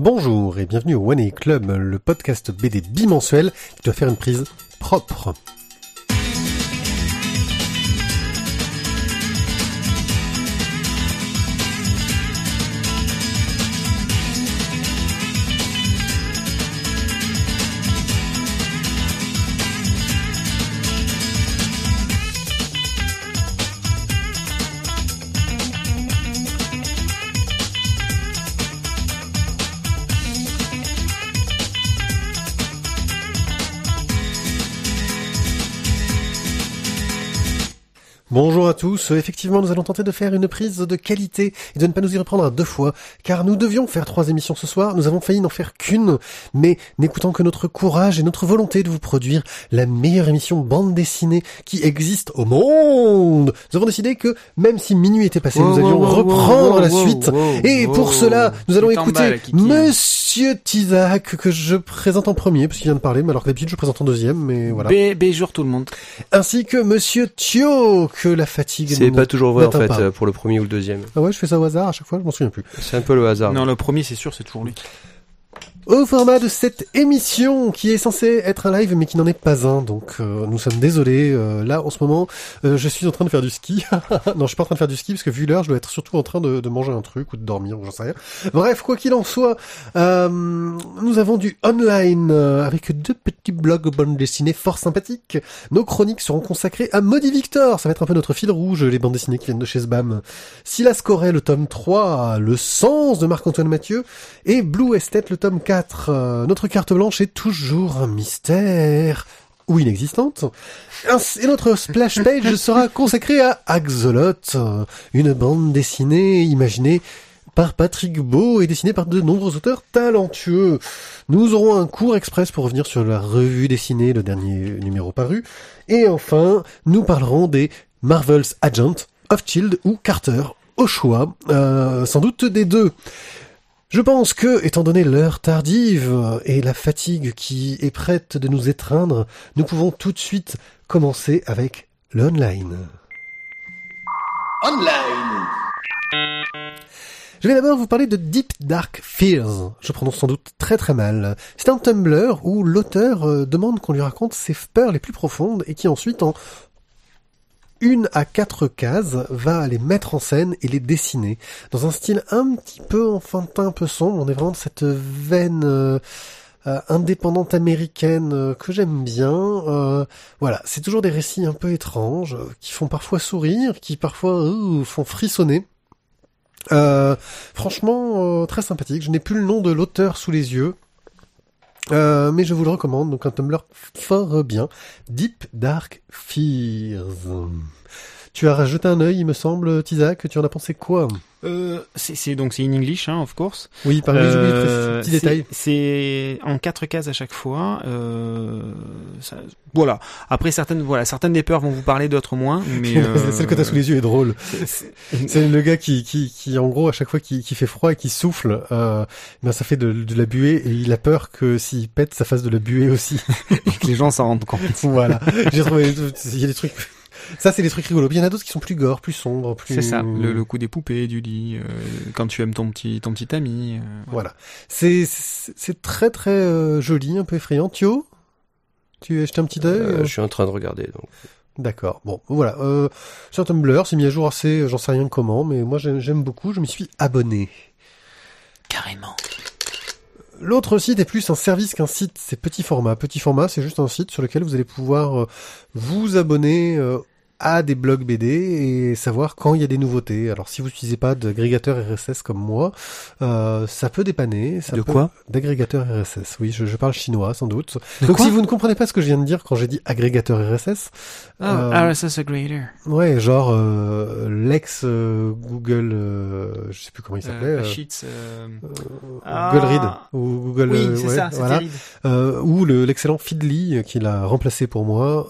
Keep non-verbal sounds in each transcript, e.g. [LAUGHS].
Bonjour et bienvenue au One A Club, le podcast BD bimensuel qui doit faire une prise propre. Bonjour à tous, effectivement nous allons tenter de faire une prise de qualité et de ne pas nous y reprendre à deux fois, car nous devions faire trois émissions ce soir, nous avons failli n'en faire qu'une, mais n'écoutant que notre courage et notre volonté de vous produire la meilleure émission bande dessinée qui existe au monde, nous avons décidé que même si minuit était passé, nous allions reprendre la suite, et pour cela nous allons écouter Monsieur Tizak que je présente en premier, parce qu'il vient de parler, mais alors que d'habitude je présente en deuxième, mais voilà. B, bonjour tout le monde. Ainsi que Monsieur Thio que la fatigue. C'est pas toujours vrai en fait pas. pour le premier ou le deuxième. Ah ouais, je fais ça au hasard à chaque fois, je m'en souviens plus. C'est un peu le hasard. Non, le premier, c'est sûr, c'est toujours lui. Au format de cette émission qui est censée être un live mais qui n'en est pas un, donc euh, nous sommes désolés. euh, là, en ce moment, euh, je suis en train de faire du ski. [LAUGHS] non, je suis pas en train de faire du ski parce que vu l'heure, je dois être surtout en train de, manger un truc ou de dormir ou j'en sais rien. Bref, quoi qu'il en soit, nous avons du online avec deux petits blogs bande dessinée fort sympathiques. Nos chroniques seront consacrées à Maudit Victor. Ça va être un peu notre fil rouge, les bandes dessinées qui viennent de chez Sbam. Silas Corel, le tome 3, Le sens de Marc-Antoine Mathieu, et Blue Estate, le tome 4. Euh, notre carte blanche est toujours un mystère ou inexistante. Et notre splash [LAUGHS] page sera consacrée à Axolot, euh, une bande dessinée imaginée par Patrick Beau et dessinée par de nombreux auteurs talentueux. Nous aurons un court express pour revenir sur la revue dessinée, le dernier numéro paru. Et enfin, nous parlerons des Marvel's Agent, of Child ou Carter, au choix, euh, sans doute des deux. Je pense que, étant donné l'heure tardive et la fatigue qui est prête de nous étreindre, nous pouvons tout de suite commencer avec l'online. Online. Je vais d'abord vous parler de Deep Dark Fears. Je prononce sans doute très très mal. C'est un Tumblr où l'auteur euh, demande qu'on lui raconte ses peurs les plus profondes et qui ensuite, en une à quatre cases, va les mettre en scène et les dessiner. Dans un style un petit peu enfantin, un peu sombre. On est vraiment de cette veine euh, euh, indépendante américaine euh, que j'aime bien. Voilà, c'est toujours des récits un peu étranges, qui font parfois sourire, qui parfois font frissonner. Franchement, très sympathique. Je n'ai plus le nom de l'auteur sous les yeux. Euh, mais je vous le recommande, donc un Tumblr fort bien. Deep Dark Fears. Tu as rajouté un œil, il me semble, Tizak, tu en as pensé quoi Euh, c'est, donc c'est in English, hein, of course. Oui, par Euh, petit c'est- détail. C'est en quatre cases à chaque fois. Euh, ça- voilà. Après certaines, voilà, certaines des peurs vont vous parler, d'autres moins. [LAUGHS] Mais Celle que t'as sous les yeux est drôle. [LAUGHS] c'est- le gars qui, qui, qui, en gros, à chaque fois qu'il qu'il fait froid et qu'il souffle, euh, ben ça fait de, de la buée et il a peur que s'il pète, ça fasse de la buée aussi. [LAUGHS] que les gens s'en rendent compte. voilà. J'ai trouvé, il y a des trucs, ça c'est des trucs rigolos. Puis il y en a d'autres qui sont plus gore, plus sombres, plus... C'est ça. Le, le coup des poupées, du lit, euh, quand tu aimes ton petit, ton petit ami. euh, Voilà. C'est, c'est c'est très très euh, joli, un peu effrayant. Thio Tu as jeté un petit œil Euh, je suis en train de regarder. Donc. D'accord. Bon, voilà. Euh, un Tumblr, c'est mis à jour assez, j'en sais rien comment, mais moi j'aime j'aime beaucoup, je m'y suis abonné. Carrément. L'autre site est plus un service qu'un site, c'est petit format. Petit format, c'est juste un site sur lequel vous allez pouvoir euh, vous abonner euh, à des blogs BD et savoir quand il y a des nouveautés. Alors si vous n'utilisez pas d'agrégateur RSS comme moi, euh, ça peut dépanner. Ça De peut- quoi? D'agrégateur RSS, oui, je, je parle chinois sans doute. De Donc si vous ne comprenez pas ce que je viens de dire quand j'ai dit agrégateur RSS, Ah, euh, RSS Agregator. ouais, genre euh, l'ex euh, Google, euh, je sais plus comment il s'appelait, Euh, euh, Sheets. euh, Google Ah. Read ou Google, Oui, c'est ouais, ça. C'est voilà. euh, ou le- l'excellent Feedly euh, qui l'a remplacé pour moi,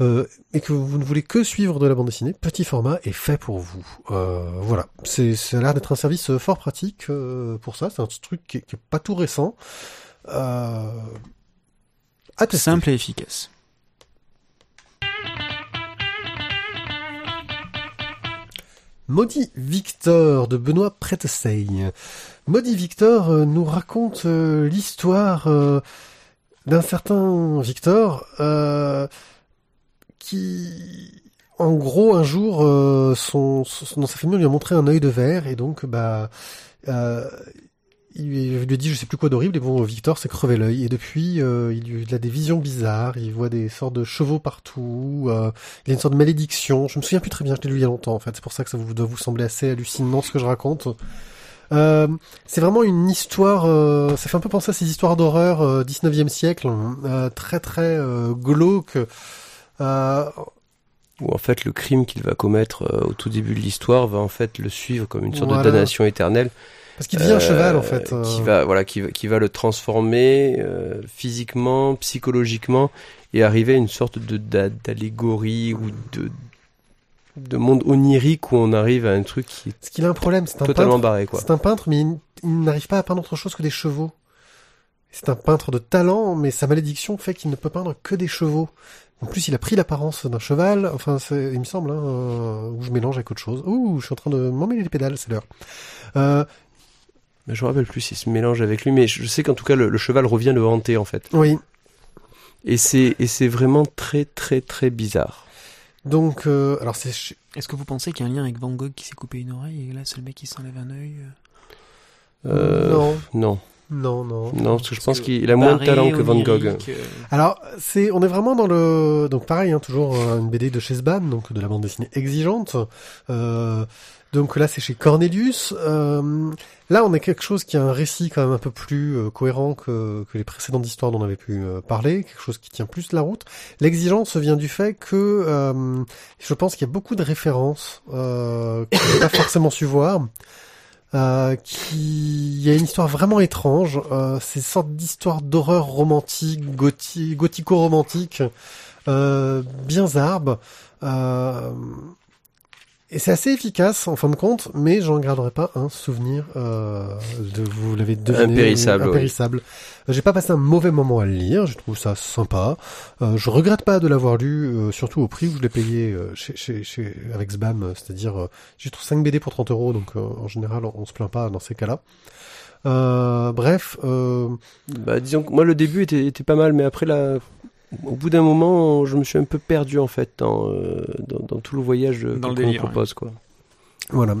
euh, et que vous ne voulez que suivre de la bande dessinée, petit format est fait pour vous. Euh, voilà, c'est ça a l'air d'être un service euh, fort pratique euh, pour ça. C'est un truc qui est, qui est pas tout récent. Euh, à tester. Simple et efficace. Maudit Victor de Benoît Pretesey. Maudit Victor euh, nous raconte l'histoire d'un certain Victor euh, qui, en gros, un jour, euh, son, son- dans sa famille, lui a montré un œil de verre et donc, bah, euh, il lui a dit je sais plus quoi d'horrible et bon Victor s'est crevé l'œil et depuis euh, il, a des visions bizarres il voit des sortes de chevaux partout euh, il a une sorte de malédiction je me souviens plus très bien je l'ai lu il y a longtemps en fait c'est pour ça que ça vous doit vous sembler assez hallucinant ce que je raconte. Euh, c'est vraiment une histoire euh, ça fait un peu penser à ces histoires d'horreur euh, 19e siècle euh, très très euh, glauque Où en fait le crime qu'il va commettre euh, au tout début de l'histoire va en fait le suivre comme une sorte Voilà. de damnation éternelle. parce qu'il devient un Euh, cheval en fait euh. Qui va voilà qui va, qui va le transformer euh, physiquement, psychologiquement et arriver à une sorte de d'a- d'allégorie ou de de monde onirique où on arrive à un truc qui est qu'il a un problème c'est un totalement peintre barré quoi. C'est un peintre, mais il, il n'arrive pas à peindre autre chose que des chevaux. C'est un peintre de talent, mais sa malédiction fait qu'il ne peut peindre que des chevaux. En plus, il a pris l'apparence d'un cheval. Enfin, c'est- il me semble, hein, euh, ou je mélange avec autre chose. Ouh, je suis en train de m'emmêler les pédales, c'est l'heure. Euh, Mais je me rappelle plus s'il se mélange avec lui, mais je sais qu'en tout cas le, le cheval revient le hanter en fait. oui. Et c'est et c'est vraiment très très très bizarre. Donc, euh, alors c'est Est-ce que vous pensez qu'il y a un lien avec Van Gogh qui s'est coupé une oreille et là c'est le mec qui s'enlève un œil Euh, non, non, non, non. non, parce que je pense qu'il a moins de talent que Van Gogh. euh, Alors, c'est, on est vraiment dans le, donc pareil, hein, toujours euh, une BD de chez Sban, donc de la bande dessinée exigeante. Euh, donc là, c'est chez Cornelius. Euh, là, on a quelque chose qui a un récit quand même un peu plus euh, cohérent que, que les précédentes histoires dont on avait pu euh, parler, quelque chose qui tient plus la route. L'exigence vient du fait que euh, je pense qu'il y a beaucoup de références euh, que j'ai pas forcément su voir. Euh, qui y a une histoire vraiment étrange. Euh, c'est sorte d'histoire d'horreur romantique, gothi- gothico-romantique, euh, bien zarbe. Euh, et c'est assez efficace en fin de compte, mais j'en garderai pas un souvenir euh, de vous l'avez deviné Impérissable, impérissable. Euh, J'ai pas passé un mauvais moment à le lire, je trouve ça sympa. Euh, je regrette pas de l'avoir lu, euh, surtout au prix où je l'ai payé euh, chez, chez, chez, avec Sbam, euh, c'est-à-dire euh, j'ai trouvé 5 BD pour 30 euros, donc euh, en général on, on se plaint pas dans ces cas-là. Euh, bref, euh, Bah, disons que moi le début était, était pas mal, mais après là, au bout d'un moment, je me suis un peu perdu en fait dans, euh, dans, dans tout le voyage euh, qu'on qu'on propose quoi. voilà.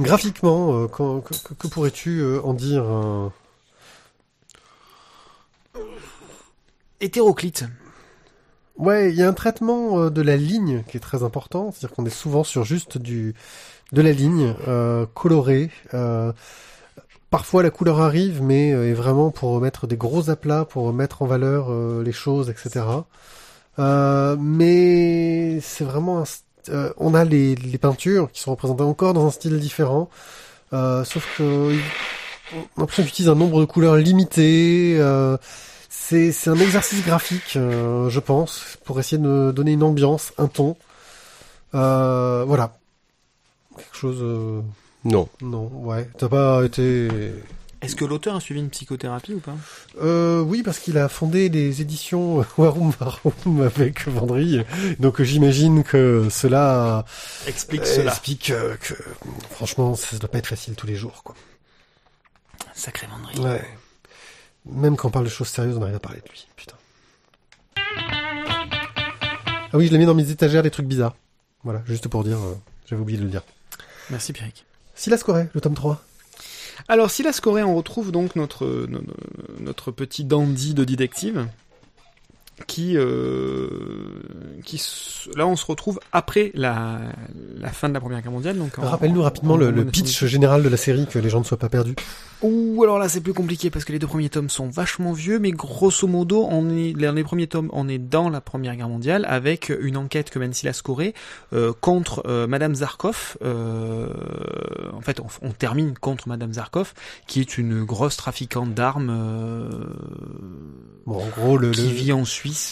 Graphiquement, euh, quand- que, pourrais-tu euh, en dire euh, Hétéroclite. Ouais, il y a un traitement de la ligne qui est très important, c'est-à-dire qu'on est souvent sur juste du de la ligne colorée. Parfois la couleur arrive, mais euh, est vraiment pour mettre des gros aplats, pour mettre en valeur euh, les choses, etc. Euh, mais c'est vraiment un euh, on a les, les peintures qui sont représentées encore dans un style différent, euh, sauf que on l'impression qu'ils utilisent un nombre de couleurs limité. euh, c'est un exercice graphique, je pense, pour essayer de donner une ambiance, un ton. Voilà. Quelque chose. Non. non, ouais. T'as pas été. Est-ce que l'auteur a suivi une psychothérapie ou pas? Euh, oui, parce qu'il a fondé les éditions [LAUGHS] Warum Warum avec Vendry. Donc j'imagine que cela Explique euh, explique que franchement, ça doit pas être facile tous les jours, quoi. Sacré Vendry. Ouais. Même quand on parle de choses sérieuses, on arrive à parler de lui. Putain. Ah oui, je l'ai mis dans mes étagères des trucs bizarres. Voilà, juste pour dire, euh, j'avais oublié de le dire. Merci Pierrick. Silas Corée, le tome 3. Alors, Silas Corée, on retrouve donc notre, no- no- notre petit dandy de détective. Qui, euh, qui, là, on se retrouve après la, la fin de la Première Guerre mondiale. Donc Rappelle-nous rapidement en- le, en le 1918. pitch général de la série, que les gens ne soient pas perdus. Ou alors là c'est plus compliqué parce que les deux premiers tomes sont vachement vieux, mais grosso modo on est dans les premiers tomes on est dans la Première Guerre mondiale avec une enquête que mène Silas Corée euh, contre euh, Madame Zarkov. En fait on, on termine contre Madame Zarkov qui est une grosse trafiquante d'armes Bon, en gros, le, qui le- vit en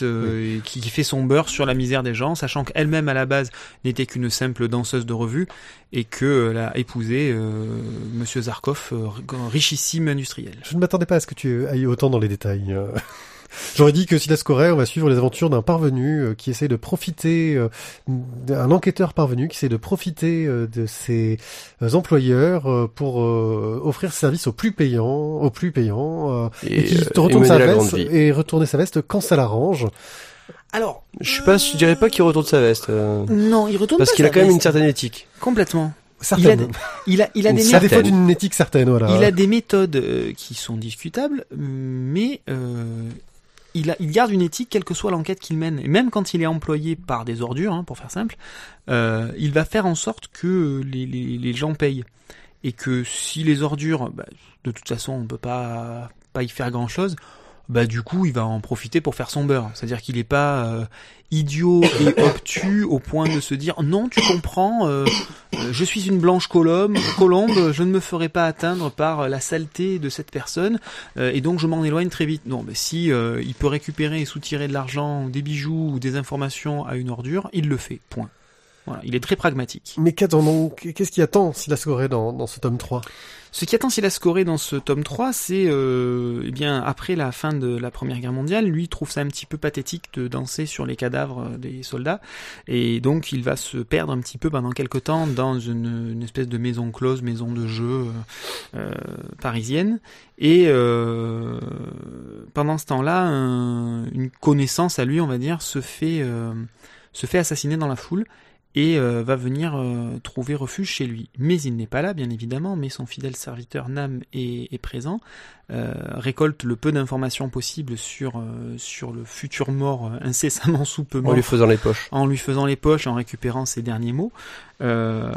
Euh, qui, qui fait son beurre sur la misère des gens, sachant qu'elle-même à la base n'était qu'une simple danseuse de revue et que elle a épousé euh, Monsieur Zarkov, euh, richissime industriel. je ne m'attendais pas à ce que tu ailles autant dans les détails. J'aurais dit que Silas Corée, on va suivre les aventures d'un parvenu euh, qui essaie de profiter, euh, d'un enquêteur parvenu qui essaie de profiter euh, de ses euh, employeurs euh, pour euh, offrir ses services aux plus payants, aux plus payants, euh, et, qui euh, retourne et sa la veste et retourner sa veste quand ça l'arrange. Alors, Je sais pas, je dirais pas qu'il retourne sa veste. euh, non, il retourne parce qu'il a quand même une certaine éthique. Complètement. Certaines. Il a, il a des C'est à défaut certaine. d'une éthique certaine, voilà. Il a des méthodes euh, qui sont discutables, mais euh, il, garde une éthique quelle que soit l'enquête qu'il mène. Et même quand il est employé par des ordures, hein, pour faire simple, euh, il va faire en sorte que les, gens payent. Et que si les ordures, bah, de toute façon, on peut pas, pas y faire grand-chose, bah du coup, il va en profiter pour faire son beurre. C'est-à-dire qu'il n'est pas euh, idiot et [LAUGHS] obtus au point de se dire non, tu comprends, euh, euh, je suis une blanche colombe, colombe, je ne me ferai pas atteindre par la saleté de cette personne euh, et donc je m'en éloigne très vite. Non, mais si euh, il peut récupérer et soutirer de l'argent, des bijoux ou des informations à une ordure, il le fait. Point. Voilà, il est très pragmatique. Mais Qu'est-ce qui attend Silas Corée dans, dans ce tome 3 Ce qui attend Silas Corée dans ce tome 3, c'est, euh, eh bien, après la fin de la Première Guerre mondiale, lui trouve ça un petit peu pathétique de danser sur les cadavres des soldats, et donc il va se perdre un petit peu pendant quelques temps dans une, une espèce de maison close, maison de jeu euh, euh, parisienne, et euh, pendant ce temps-là, un- une connaissance à lui, on va dire, se fait, se fait assassiner dans la foule, et euh, va venir euh, trouver refuge chez lui. Mais il n'est pas là, bien évidemment, mais son fidèle serviteur Nam est, est présent, euh, récolte le peu d'informations possibles sur, euh, sur le futur mort euh, incessamment sous peu En lui faisant les poches. en lui faisant les poches, en récupérant ses derniers mots. Euh,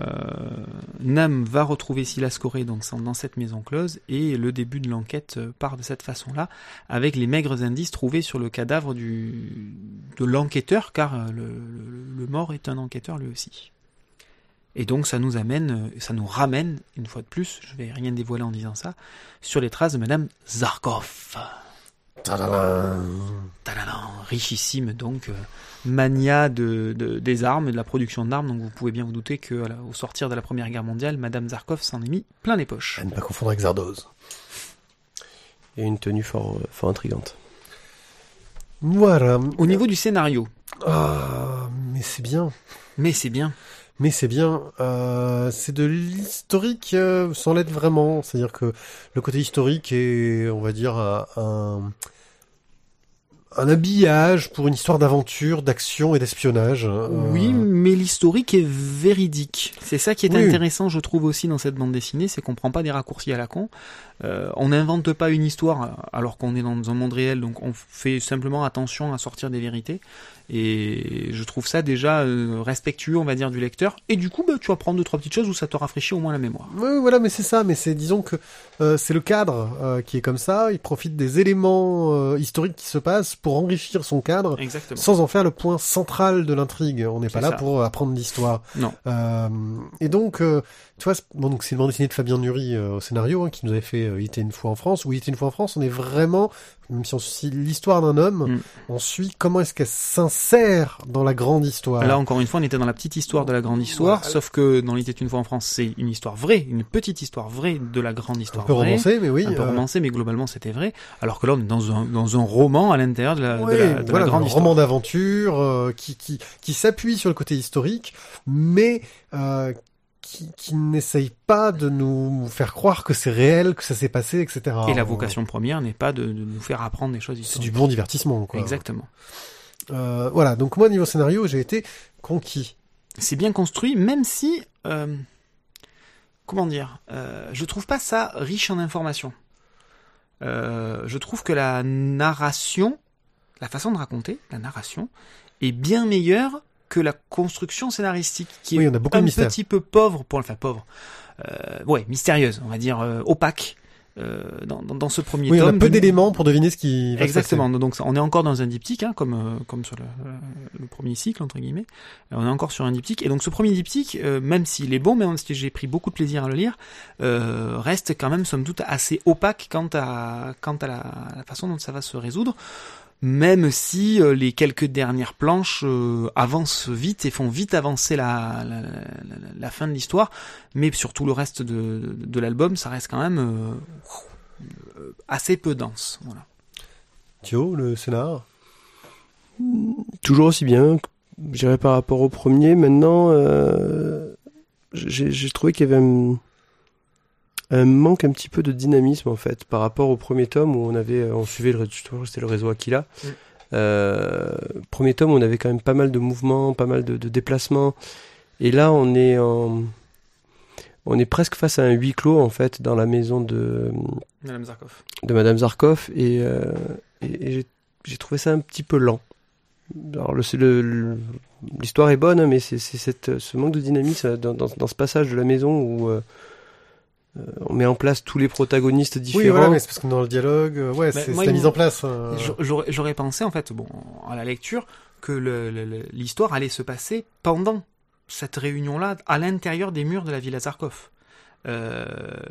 Nam va retrouver Silas Corée dans cette maison close, et le début de l'enquête euh, part de cette façon-là, avec les maigres indices trouvés sur le cadavre de l'enquêteur, car euh, le, mort est un enquêteur lui aussi. Et donc ça nous amène, ça nous ramène, une fois de plus, je vais rien dévoiler en disant ça, sur les traces de Madame Zarkov. Richissime donc, euh, mania de, de- des armes et de la production d'armes, donc vous pouvez bien vous douter que voilà, au sortir de la Première Guerre mondiale, Madame Zarkov s'en est mis plein les poches. À ne pas confondre avec Zardoz. Et une tenue fort, euh, fort intrigante. Voilà. Au niveau du scénario, Ah, mais c'est bien. mais c'est bien. Mais c'est bien. Euh, c'est de l'historique euh, sans l'être vraiment. C'est-à-dire que le côté historique est, on va dire, un, un, habillage pour une histoire d'aventure, d'action et d'espionnage. Euh, Oui, mais l'historique est véridique. C'est ça qui est Oui. intéressant, je trouve aussi dans cette bande dessinée, c'est qu'on prend pas des raccourcis à la con. Euh, on n'invente pas une histoire alors qu'on est dans un monde réel, donc on fait simplement attention à sortir des vérités. Et je trouve ça déjà euh, respectueux, on va dire, du lecteur. Et du coup, bah, tu vas prendre deux trois petites choses où ça te rafraîchit au moins la mémoire. Oui, voilà, mais c'est ça. Mais c'est, disons que euh, c'est le cadre euh, qui est comme ça. Il profite des éléments euh, historiques qui se passent pour enrichir son cadre, Exactement. sans en faire le point central de l'intrigue. On n'est pas là ça. pour apprendre l'histoire. Non. Euh, et donc, euh, tu vois, bon, donc c'est une bande dessinée de Fabien Nury euh, au scénario hein, qui nous avait fait Il était une fois en France. Où Il était une fois en France, on est vraiment, même si on suit l'histoire d'un homme, Mm. on suit comment est-ce qu'elle s'insère dans la grande histoire. Là encore une fois, on était dans la petite histoire de la grande histoire, Voilà. sauf que dans était une fois en France, c'est une histoire vraie, une petite histoire vraie de la grande un histoire peu vraie. romancé, mais oui. un peu euh, romancé, mais globalement c'était vrai. Alors que là, on est dans un, dans un roman à l'intérieur de la, de Ouais, la, de la grande un histoire. roman d'aventure euh, qui, qui, qui s'appuie sur le côté historique, mais euh, qui, qui n'essaye pas de nous faire croire que c'est réel, que ça s'est passé, etc. Et la vocation première n'est pas de, de nous faire apprendre des choses C'est du bon divertissement, quoi. Exactement. Euh, voilà, donc moi, niveau scénario, j'ai été conquis. C'est bien construit, même si, euh, comment dire, euh, je trouve pas ça riche en informations. Euh, je trouve que la narration, la façon de raconter, la narration, est bien meilleure que la construction scénaristique, qui Oui, est on a beaucoup un de petit peu pauvre, pour enfin pauvre, euh, ouais, mystérieuse, on va dire euh, opaque euh, dans, dans, dans ce premier Oui, on tome. a peu d'éléments pour deviner ce qui va se Exactement. passer. Donc on est encore dans un diptyque, hein, comme comme sur le, le premier cycle entre guillemets. On est encore sur un diptyque. Et donc ce premier diptyque, euh, même s'il est bon, même si j'ai pris beaucoup de plaisir à le lire, euh, reste quand même somme toute assez opaque quant à quant à la, la façon dont ça va se résoudre. Même si euh, les quelques dernières planches euh, avancent vite et font vite avancer la, la, la- la- fin de l'histoire, mais sur tout le reste de, de, de l'album, ça reste quand même euh, euh, assez peu dense. Voilà. Thio, le scénar Toujours aussi bien, je dirais par rapport au premier. Maintenant, euh, j'ai j'ai trouvé qu'il y avait un, un manque un petit peu de dynamisme en fait par rapport au premier tome où on avait, on suivait le, c'était le réseau Aquila. Mm. Euh, premier tome, on avait quand même pas mal de mouvements, pas mal de, de déplacements, et là on est en, on est presque face à un huis clos en fait dans la maison de Madame Zarkov. de Madame Zarkov et, euh, et, et j'ai- trouvé ça un petit peu lent. Alors le- l'histoire est bonne, hein, mais c'est c'est cette ce manque de dynamisme dans, dans, dans ce passage de la maison où euh, euh, on met en place tous les protagonistes différents. Oui, voilà, mais c'est parce que dans le dialogue, euh, ouais, Mais c'est la mise en place. euh, J'a- J'aurais j'aurais pensé en fait, bon, à la lecture, que le- le- le- l'histoire allait se passer pendant cette réunion-là, à l'intérieur des murs de la villa Zarkov. Euh,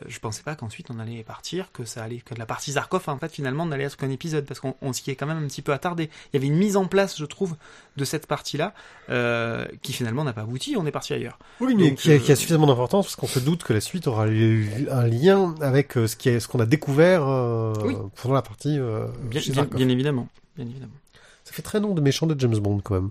je pensais pas qu'ensuite on allait partir, que ça allait, que la partie Zarkov en fait finalement n'allait être qu'un épisode parce qu'on on s'y est quand même un petit peu attardé. Il y avait une mise en place, je trouve, de cette partie-là euh, qui finalement n'a pas abouti. On est parti ailleurs. Oui, mais Donc, qui, a, euh, qui a suffisamment d'importance parce qu'on se doute que la suite aura eu un lien avec euh, ce qui est ce qu'on a découvert euh, Oui. pendant la partie euh, Bien, bien évidemment, bien évidemment. Ça fait très nom de méchant de James Bond quand même,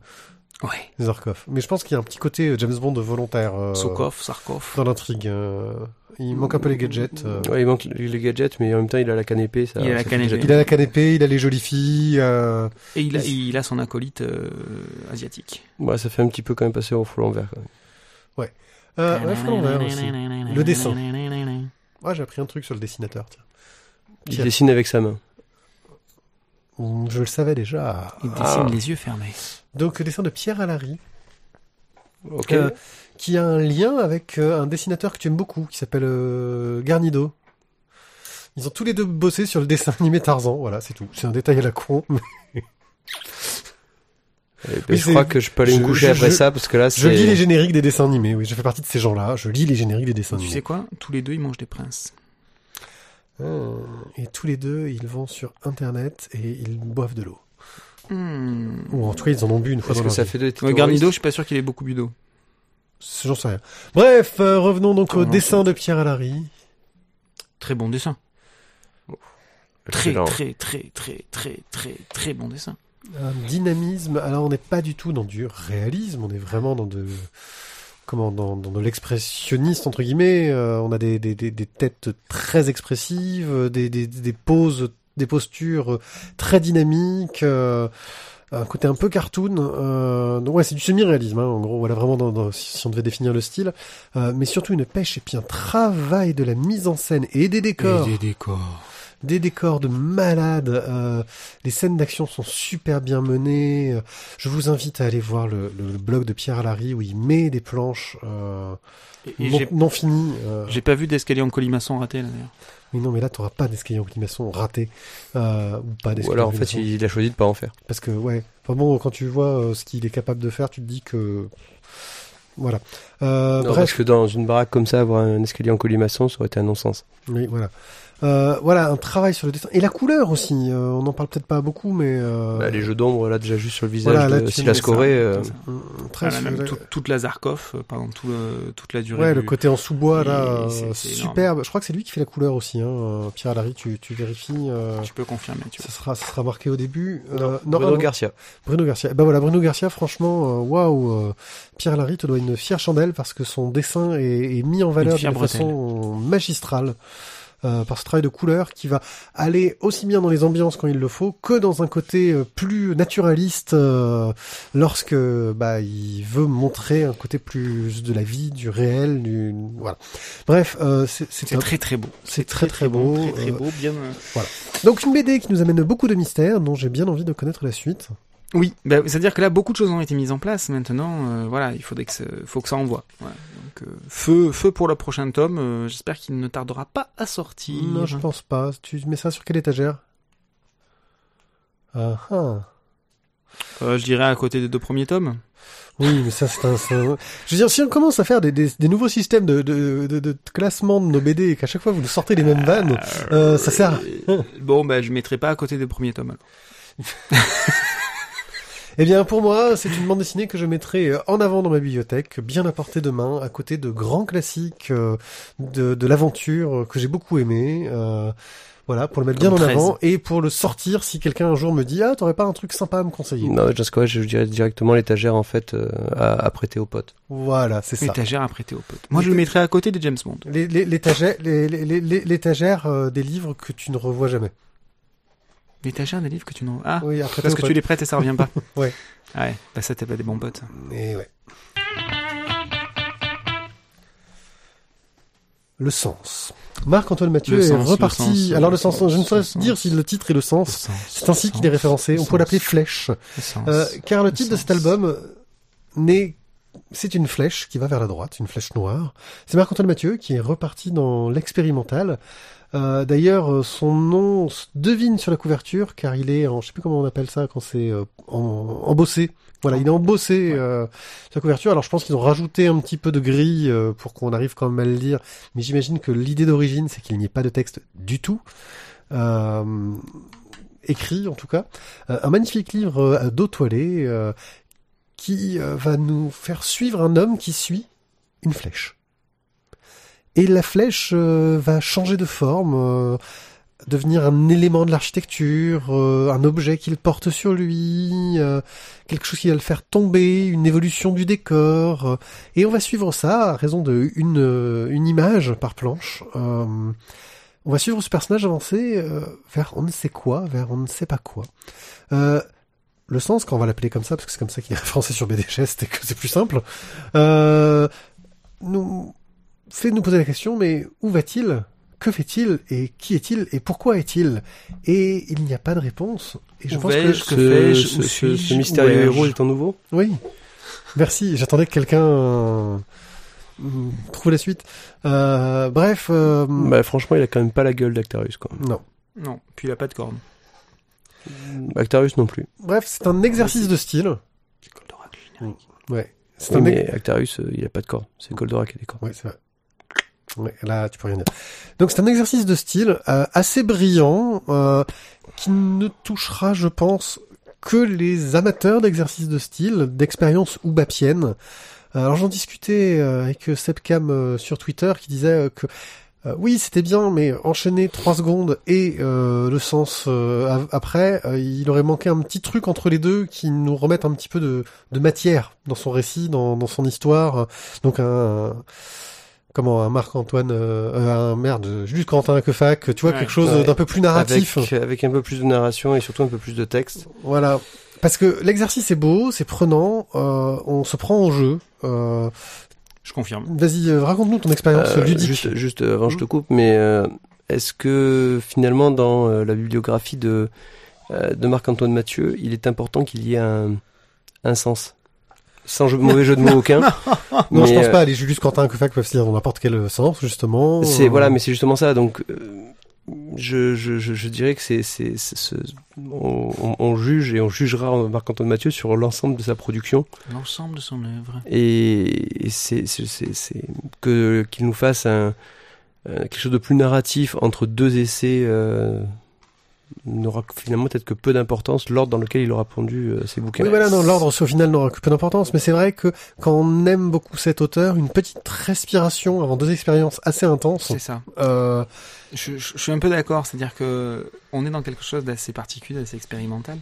Ouais. Zarkov. Mais je pense qu'il y a un petit côté euh, James Bond volontaire euh, Sokov, Sarkov. dans l'intrigue. euh, il manque un peu les gadgets. euh. Ouais, il manque les gadgets, mais en même temps il a la canne épée. Ça, Il a la canne épée. Il a la canne épée, il a les jolies filles. euh, Et il a, il a son acolyte euh, asiatique. Ouais, ça fait un petit peu quand même passer au fond l'envers. quand même. Euh, ouais, Fred Envers aussi. Le dessin. Ouais, j'ai appris un truc sur le dessinateur. Tiens. Il dessine avec sa main. Mm, Je le savais déjà. Il dessine Ah. les yeux fermés. Donc, le dessin de Pierre Allary, Ok. Euh, qui a un lien avec euh, un dessinateur que tu aimes beaucoup, qui s'appelle euh, Garnido. Ils ont tous les deux bossé sur le dessin animé Tarzan. Voilà, c'est tout. C'est un détail à la con. [LAUGHS] mais Eh ben, oui, je crois que je peux aller je- me coucher je- après je- ça parce que là Je lis les génériques des dessins animés. Oui, je fais partie de ces gens-là. Je lis les génériques des dessins Tu animés. sais quoi? Tous les deux, ils mangent des princes. Ah. Et tous les deux, ils vont sur Internet et ils boivent de l'eau. Hmm. Ou en tout cas, ils en ont bu une fois Est-ce dans que leur ça vie. fait de Ouais, Garnido, je suis pas sûr qu'il ait beaucoup bu d'eau. J'en sais rien. Bref, euh, revenons donc au dessin de Pierre Allary. Très bon dessin. Très, très, très, très, très, très, très bon dessin. Un dynamisme. Alors, on n'est pas du tout dans du réalisme. On est vraiment dans de comment dans, dans de l'expressionniste entre guillemets. Euh, on a des, des, des, des têtes très expressives, des, des, poses, des postures très dynamiques. euh, un côté un peu cartoon. Euh, donc ouais, c'est du semi-réalisme. Hein, en gros, voilà vraiment dans, dans- si, on devait définir le style, Euh, mais surtout une pêche et puis un travail de la mise en scène et des décors des décors. Des décors de malades. euh, les scènes d'action sont super bien menées. euh, Je vous invite à aller voir le, le blog de Pierre Allary où il met des planches euh, Et, et non, finies. euh. j'ai pas vu d'escalier en colimaçon raté, là, d'ailleurs. Mais non, mais là, t'auras pas d'escalier en climation raté. Euh, ou pas Ou d'escalier alors en en fait il a choisi de pas en faire. Parce que, ouais. Enfin bon, quand tu vois euh, ce qu'il est capable de faire, tu te dis que... Voilà. Euh, Non, bref. parce que dans une baraque comme ça, avoir un escalier en colimaçon, ça aurait été un non-sens. Oui, voilà. Euh, voilà, un travail sur le dessin. Et la couleur aussi. euh, on n'en parle peut-être pas beaucoup, mais... Euh, Bah, les jeux d'ombre là déjà juste sur le visage Voilà, là, de Silas Corée. euh, très Ah, là, même tout- toute la Zarkov euh, tout le- toute la durée Ouais, du... le côté en sous-bois, là, euh, superbe. Je crois que c'est lui qui fait la couleur aussi, hein. euh, Pierre Allary, tu, tu vérifies. euh, Tu peux confirmer, tu vois. ça sera, ça sera marqué au début. Euh, non, non, Bruno ah non, Garcia. Bruno Garcia. Ben voilà, Bruno Garcia, franchement, euh, waouh, euh, Pierre Allary te doit une fière chandelle parce que son dessin est, est mis en valeur d'une façon magistrale. Euh, par ce travail de couleur qui va aller aussi bien dans les ambiances quand il le faut que dans un côté euh, plus naturaliste euh, lorsque bah il veut montrer un côté plus de la vie, du réel, du voilà. Bref, euh, c'est très très beau. c'est très très beau. Très très euh, beau, bien... euh, donc une BD qui nous amène beaucoup de mystères dont j'ai bien envie de connaître la suite. Oui, bah, c'est-à-dire que là, beaucoup de choses ont été mises en place. Maintenant, euh, voilà, il faudrait que ça, faut que ça envoie. Ouais. Donc, euh, feu, feu pour le prochain tome. euh, J'espère qu'il ne tardera pas à sortir. Non, je pense pas. Tu mets ça sur quelle étagère? Ah ah. Euh, je dirais à côté des deux premiers tomes. Oui, mais ça c'est un, c'est un- Je veux dire, si on commence à faire des, des, des nouveaux systèmes de, de, de, de classement de nos BD et qu'à chaque fois vous nous sortez les mêmes vannes, euh, ça sert. à- Euh, bon, bah, je mettrai pas à côté des premiers tomes. alors. [LAUGHS] Eh bien, pour moi, c'est une bande dessinée que je mettrai euh, en avant dans ma bibliothèque, bien à portée de main, à côté de grands classiques euh, de, de l'aventure euh, que j'ai beaucoup aimé. Euh, Voilà, pour le mettre bien en 13. avant et pour le sortir si quelqu'un un jour me dit ah t'aurais pas un truc sympa à me conseiller? Non, ce cas, je dirais directement l'étagère en fait euh, à, à prêter aux potes. Voilà, c'est ça. Étagère à prêter aux potes. Moi, je le mettrais à côté des James Bond. Les- les- L'étagère, les- les- les- les- l'étagère euh, des livres que tu ne revois jamais. L'étagère des livres que tu n'en... Ah, Oui, après parce que tu les prêtes et ça revient pas. [LAUGHS] Ouais. Ouais, bah ça t'es pas des bons potes. Et ouais. Le sens. Marc-Antoine Mathieu Le est sens, le reparti. sens, Alors le sens, je ne saurais dire si le titre est le sens. C'est ainsi qu'il est référencé. On peut l'appeler flèche. Euh, car le titre de cet album n'est, c'est une flèche qui va vers la droite, une flèche noire. C'est Marc-Antoine Mathieu qui est reparti dans l'expérimental. Euh, D'ailleurs, euh, son nom se devine sur la couverture car il est en, je sais plus comment on appelle ça quand c'est euh, en, embossé. Voilà, il est embossé euh, sur la couverture. Alors je pense qu'ils ont rajouté un petit peu de gris euh, pour qu'on arrive quand même à le lire. Mais j'imagine que l'idée d'origine, c'est qu'il n'y ait pas de texte du tout. Euh, écrit en tout cas. Un magnifique livre d'eau toilée euh, qui va nous faire suivre un homme qui suit une flèche. Et la flèche euh, va changer de forme, euh, devenir un élément de l'architecture, euh, un objet qu'il porte sur lui, euh, quelque chose qui va le faire tomber, une évolution du décor. euh, et on va suivre ça à raison de une, euh, image par planche. On va suivre ce personnage avancer vers on ne sait quoi, vers on ne sait pas quoi. Le sens, quand on va l'appeler comme ça, parce que c'est comme ça qu'il est [LAUGHS] référencé sur BDGest et que c'est plus simple, euh, nous fait nous poser la question, mais où va-t-il? Que fait-il? Et qui est-il? Et pourquoi est-il? Et il n'y a pas de réponse. Et je Où pense que... ce, mystérieux héros est en nouveau? Oui. Merci. J'attendais que quelqu'un euh, trouve la suite. Euh, bref, euh, Bah, franchement, il a quand même pas la gueule d'Actarius. Quoi. non. Non, puis il a pas de corne. Actarius non plus. Bref, c'est un exercice de style. C'est Goldorak, générique. Ouais. C'est Oui, un mais Actarius, euh, il a pas de corps. C'est Goldorak qui a des corps. Ouais, c'est vrai. Ouais, là, tu peux rien dire. Donc, c'est un exercice de style euh, assez brillant euh, qui ne touchera, je pense, que les amateurs d'exercices de style, d'expérience ou bapienne. Alors, j'en discutais euh, avec Sebcam euh, sur Twitter qui disait euh, que euh, oui, c'était bien, mais enchaîner trois secondes et euh, le sens euh, après, euh, il aurait manqué un petit truc entre les deux qui nous remette un petit peu de, de matière dans son récit, dans, dans son histoire. Donc un, comment un Marc-Antoine, euh, euh, un merde, Jules Quentin Quefac, tu vois Ouais. quelque chose Ouais. d'un peu plus narratif. Avec, avec un peu plus de narration et surtout un peu plus de texte. Voilà. Parce que l'exercice est beau, c'est prenant, euh, on se prend au jeu. Euh, Je confirme. Vas-y, euh, raconte-nous ton expérience Euh, ludique. Juste, juste euh, avant, je te Mhm. coupe, mais euh, est-ce que finalement, dans euh, la bibliographie de, euh, de Marc-Antoine Mathieu, il est important qu'il y ait un, un sens? Sans jeu- mauvais jeu de mots aucun. [LAUGHS] non, je mais, pense euh, pas. Les Julius Quentin Quefac peuvent se dire dans n'importe quel sens, justement. C'est Euh, voilà, mais c'est justement ça. Donc, euh, je, je, je, je dirais que c'est c'est c'est ce- on, on- on juge et on jugera Marc-Antoine Mathieu sur l'ensemble de sa production L'ensemble de son œuvre. et, et c'est c'est c'est c'est que qu'il nous fasse un euh, quelque chose de plus narratif entre deux essais euh, n'aura finalement peut-être que peu d'importance l'ordre dans lequel il aura pondu euh, ses bouquins. Oui, voilà, non, l'ordre au final n'aura que peu d'importance, mais c'est vrai que quand on aime beaucoup cet auteur, une petite respiration avant deux expériences assez intenses. C'est ça. Euh, Je, je- je suis un peu d'accord, c'est-à-dire que on est dans quelque chose d'assez particulier, d'assez expérimental.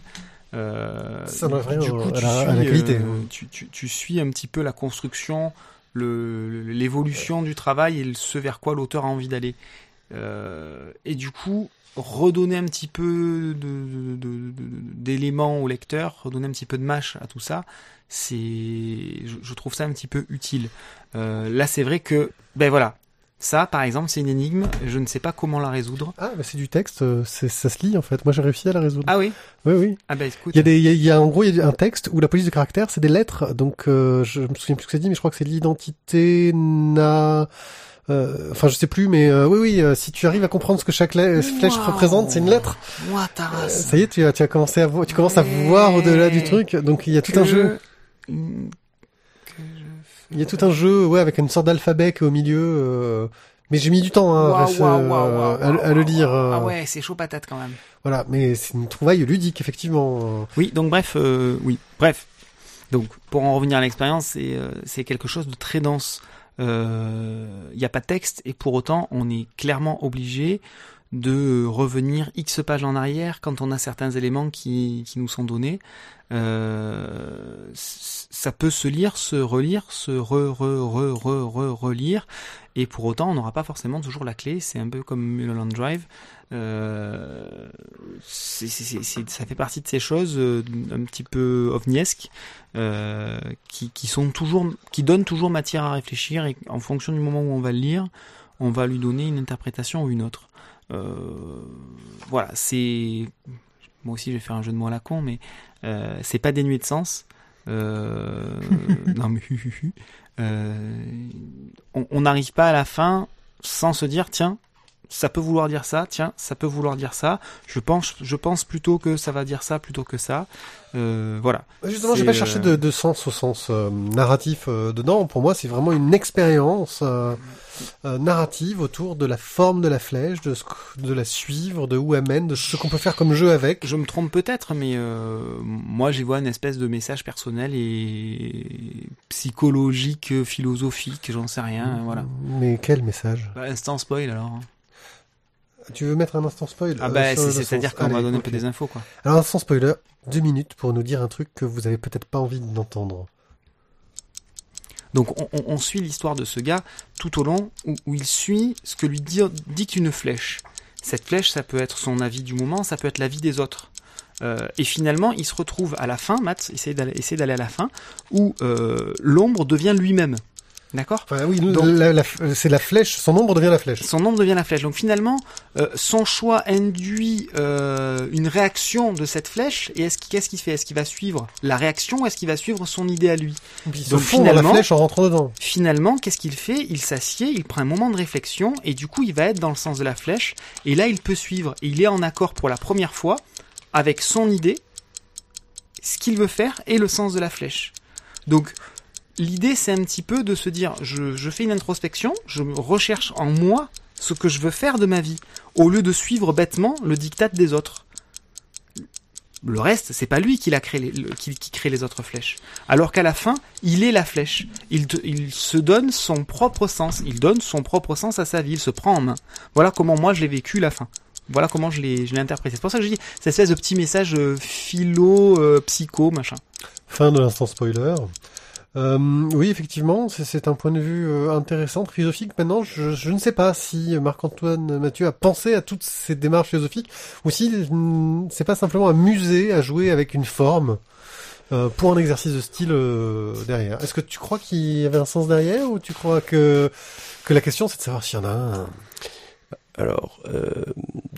Euh, Ça du au- coup, à tu la- à la suis, qualité. euh, tu, tu, tu suis un petit peu la construction, l'évolution du travail et ce vers quoi l'auteur a envie d'aller. Euh, et du coup, redonner un petit peu de- de- de- de- d'éléments au lecteur, redonner un petit peu de mâche à tout ça, c'est, je, je trouve ça un petit peu utile. Euh, là, c'est vrai que, ben voilà, ça, par exemple, c'est une énigme. Je ne sais pas comment la résoudre. Ah, bah c'est du texte, euh, c'est, ça se lit en fait. Moi j'ai réussi à la résoudre. Ah oui? Oui, oui. Ah ben écoute. Il y a des, il y a, il y a- en gros, il y a un texte où la police de caractère, c'est des lettres. Donc, euh, je me souviens plus ce que c'est dit, mais je crois que c'est l'identité na. Euh, Enfin, je sais plus, mais euh, oui, oui. euh, si tu arrives à comprendre ce que chaque flèche Wow. représente, c'est une lettre. Moi, ta Euh, race. ça y est, tu as, tu as commencé à voir, tu commences à voir au-delà du truc. Donc, il y a tout un jeu. Je- Il y a tout un jeu, ouais, avec une sorte d'alphabet au milieu. euh, Mais j'ai mis du temps hein, euh, à, le- à le waouh, lire. euh, Ah ouais, c'est chaud patate quand même. Voilà, mais c'est une trouvaille ludique, effectivement. Oui, donc bref, euh, oui, bref. Donc pour en revenir à l'expérience, c'est euh, c'est quelque chose de très dense. Il n'y a pas de texte et pour autant, on est clairement obligé de revenir X pages en arrière quand on a certains éléments qui, qui nous sont donnés. Euh, ça peut se lire, se relire, se re, re, re, re, re, relire, et pour autant on n'aura pas forcément toujours la clé. C'est un peu comme Mulholland Drive. Euh, c'est, c'est, c'est, ça fait partie de ces choses euh, un petit peu ovniesques euh, qui, qui sont toujours, qui donnent toujours matière à réfléchir et en fonction du moment où on va le lire, on va lui donner une interprétation ou une autre. Euh, voilà, c'est moi aussi je vais faire un jeu de mots à la con, mais euh, c'est pas dénué de sens. Euh, [LAUGHS] non mais euh, on n'arrive pas à la fin sans se dire tiens ça peut vouloir dire ça, tiens, ça peut vouloir dire ça. Je pense, je pense plutôt que ça va dire ça plutôt que ça. Euh, voilà. Justement, j'ai pas cherché de, de, sens au sens euh, narratif euh, dedans. Pour moi, c'est vraiment une expérience euh, narrative autour de la forme de la flèche, de, ce, de la suivre, de où elle mène, de ce qu'on peut faire comme jeu avec. Je me trompe peut-être, mais moi, j'y vois une espèce de message personnel et psychologique, philosophique, j'en sais rien. Voilà. Mais quel message? Bah, Instant spoil alors. Tu veux mettre un instant spoil Ah bah, c'est-à-dire qu'on va donner un peu des infos, quoi. Alors, instant spoiler, deux minutes pour nous dire un truc que vous avez peut-être pas envie d'entendre. Donc, on, on, suit l'histoire de ce gars tout au long où, où il suit ce que lui dit, une flèche. Cette flèche, ça peut être son avis du moment, ça peut être l'avis des autres. Euh, et finalement, il se retrouve à la fin, Matt, essaye d'aller à la fin, où euh, l'ombre devient lui-même. D'accord enfin, Oui, c'est la flèche, son ombre devient la flèche. Son ombre devient la flèche. Donc finalement, euh, son choix induit euh, une réaction de cette flèche. Et est-ce qu'est-ce qu'il fait? Est-ce qu'il va suivre la réaction ou est-ce qu'il va suivre son idée à lui? Il Donc finalement, la flèche en rentrant dedans. Finalement, qu'est-ce qu'il fait? Il s'assied, il prend un moment de réflexion et du coup, il va être dans le sens de la flèche. Et là, il peut suivre. Et il est en accord pour la première fois avec son idée, ce qu'il veut faire et le sens de la flèche. Donc l'idée c'est un petit peu de se dire je, fais une introspection, je recherche en moi ce que je veux faire de ma vie, au lieu de suivre bêtement le diktat des autres. Le reste, c'est pas lui qui, a créé les, le, qui, qui, crée les autres flèches. Alors qu'à la fin, il est la flèche. Il se donne son propre sens. Il donne son propre sens à sa vie. Il se prend en main. Voilà comment moi je l'ai vécu la fin. Voilà comment je l'ai, je l'ai interprété. C'est pour ça que je dis cette espèce de petit message euh, philo, euh, psycho, machin. Fin de l'instant spoiler. Euh, oui, effectivement, c'est un point de vue euh, intéressant, philosophique. Maintenant, je, je, ne sais pas si Marc-Antoine Mathieu a pensé à toutes ces démarches philosophiques, ou si c'est pas simplement amusé à jouer avec une forme euh, pour un exercice de style euh, derrière. Est-ce que tu crois qu'il y avait un sens derrière, ou tu crois que que la question c'est de savoir s'il y en a un? Alors, euh,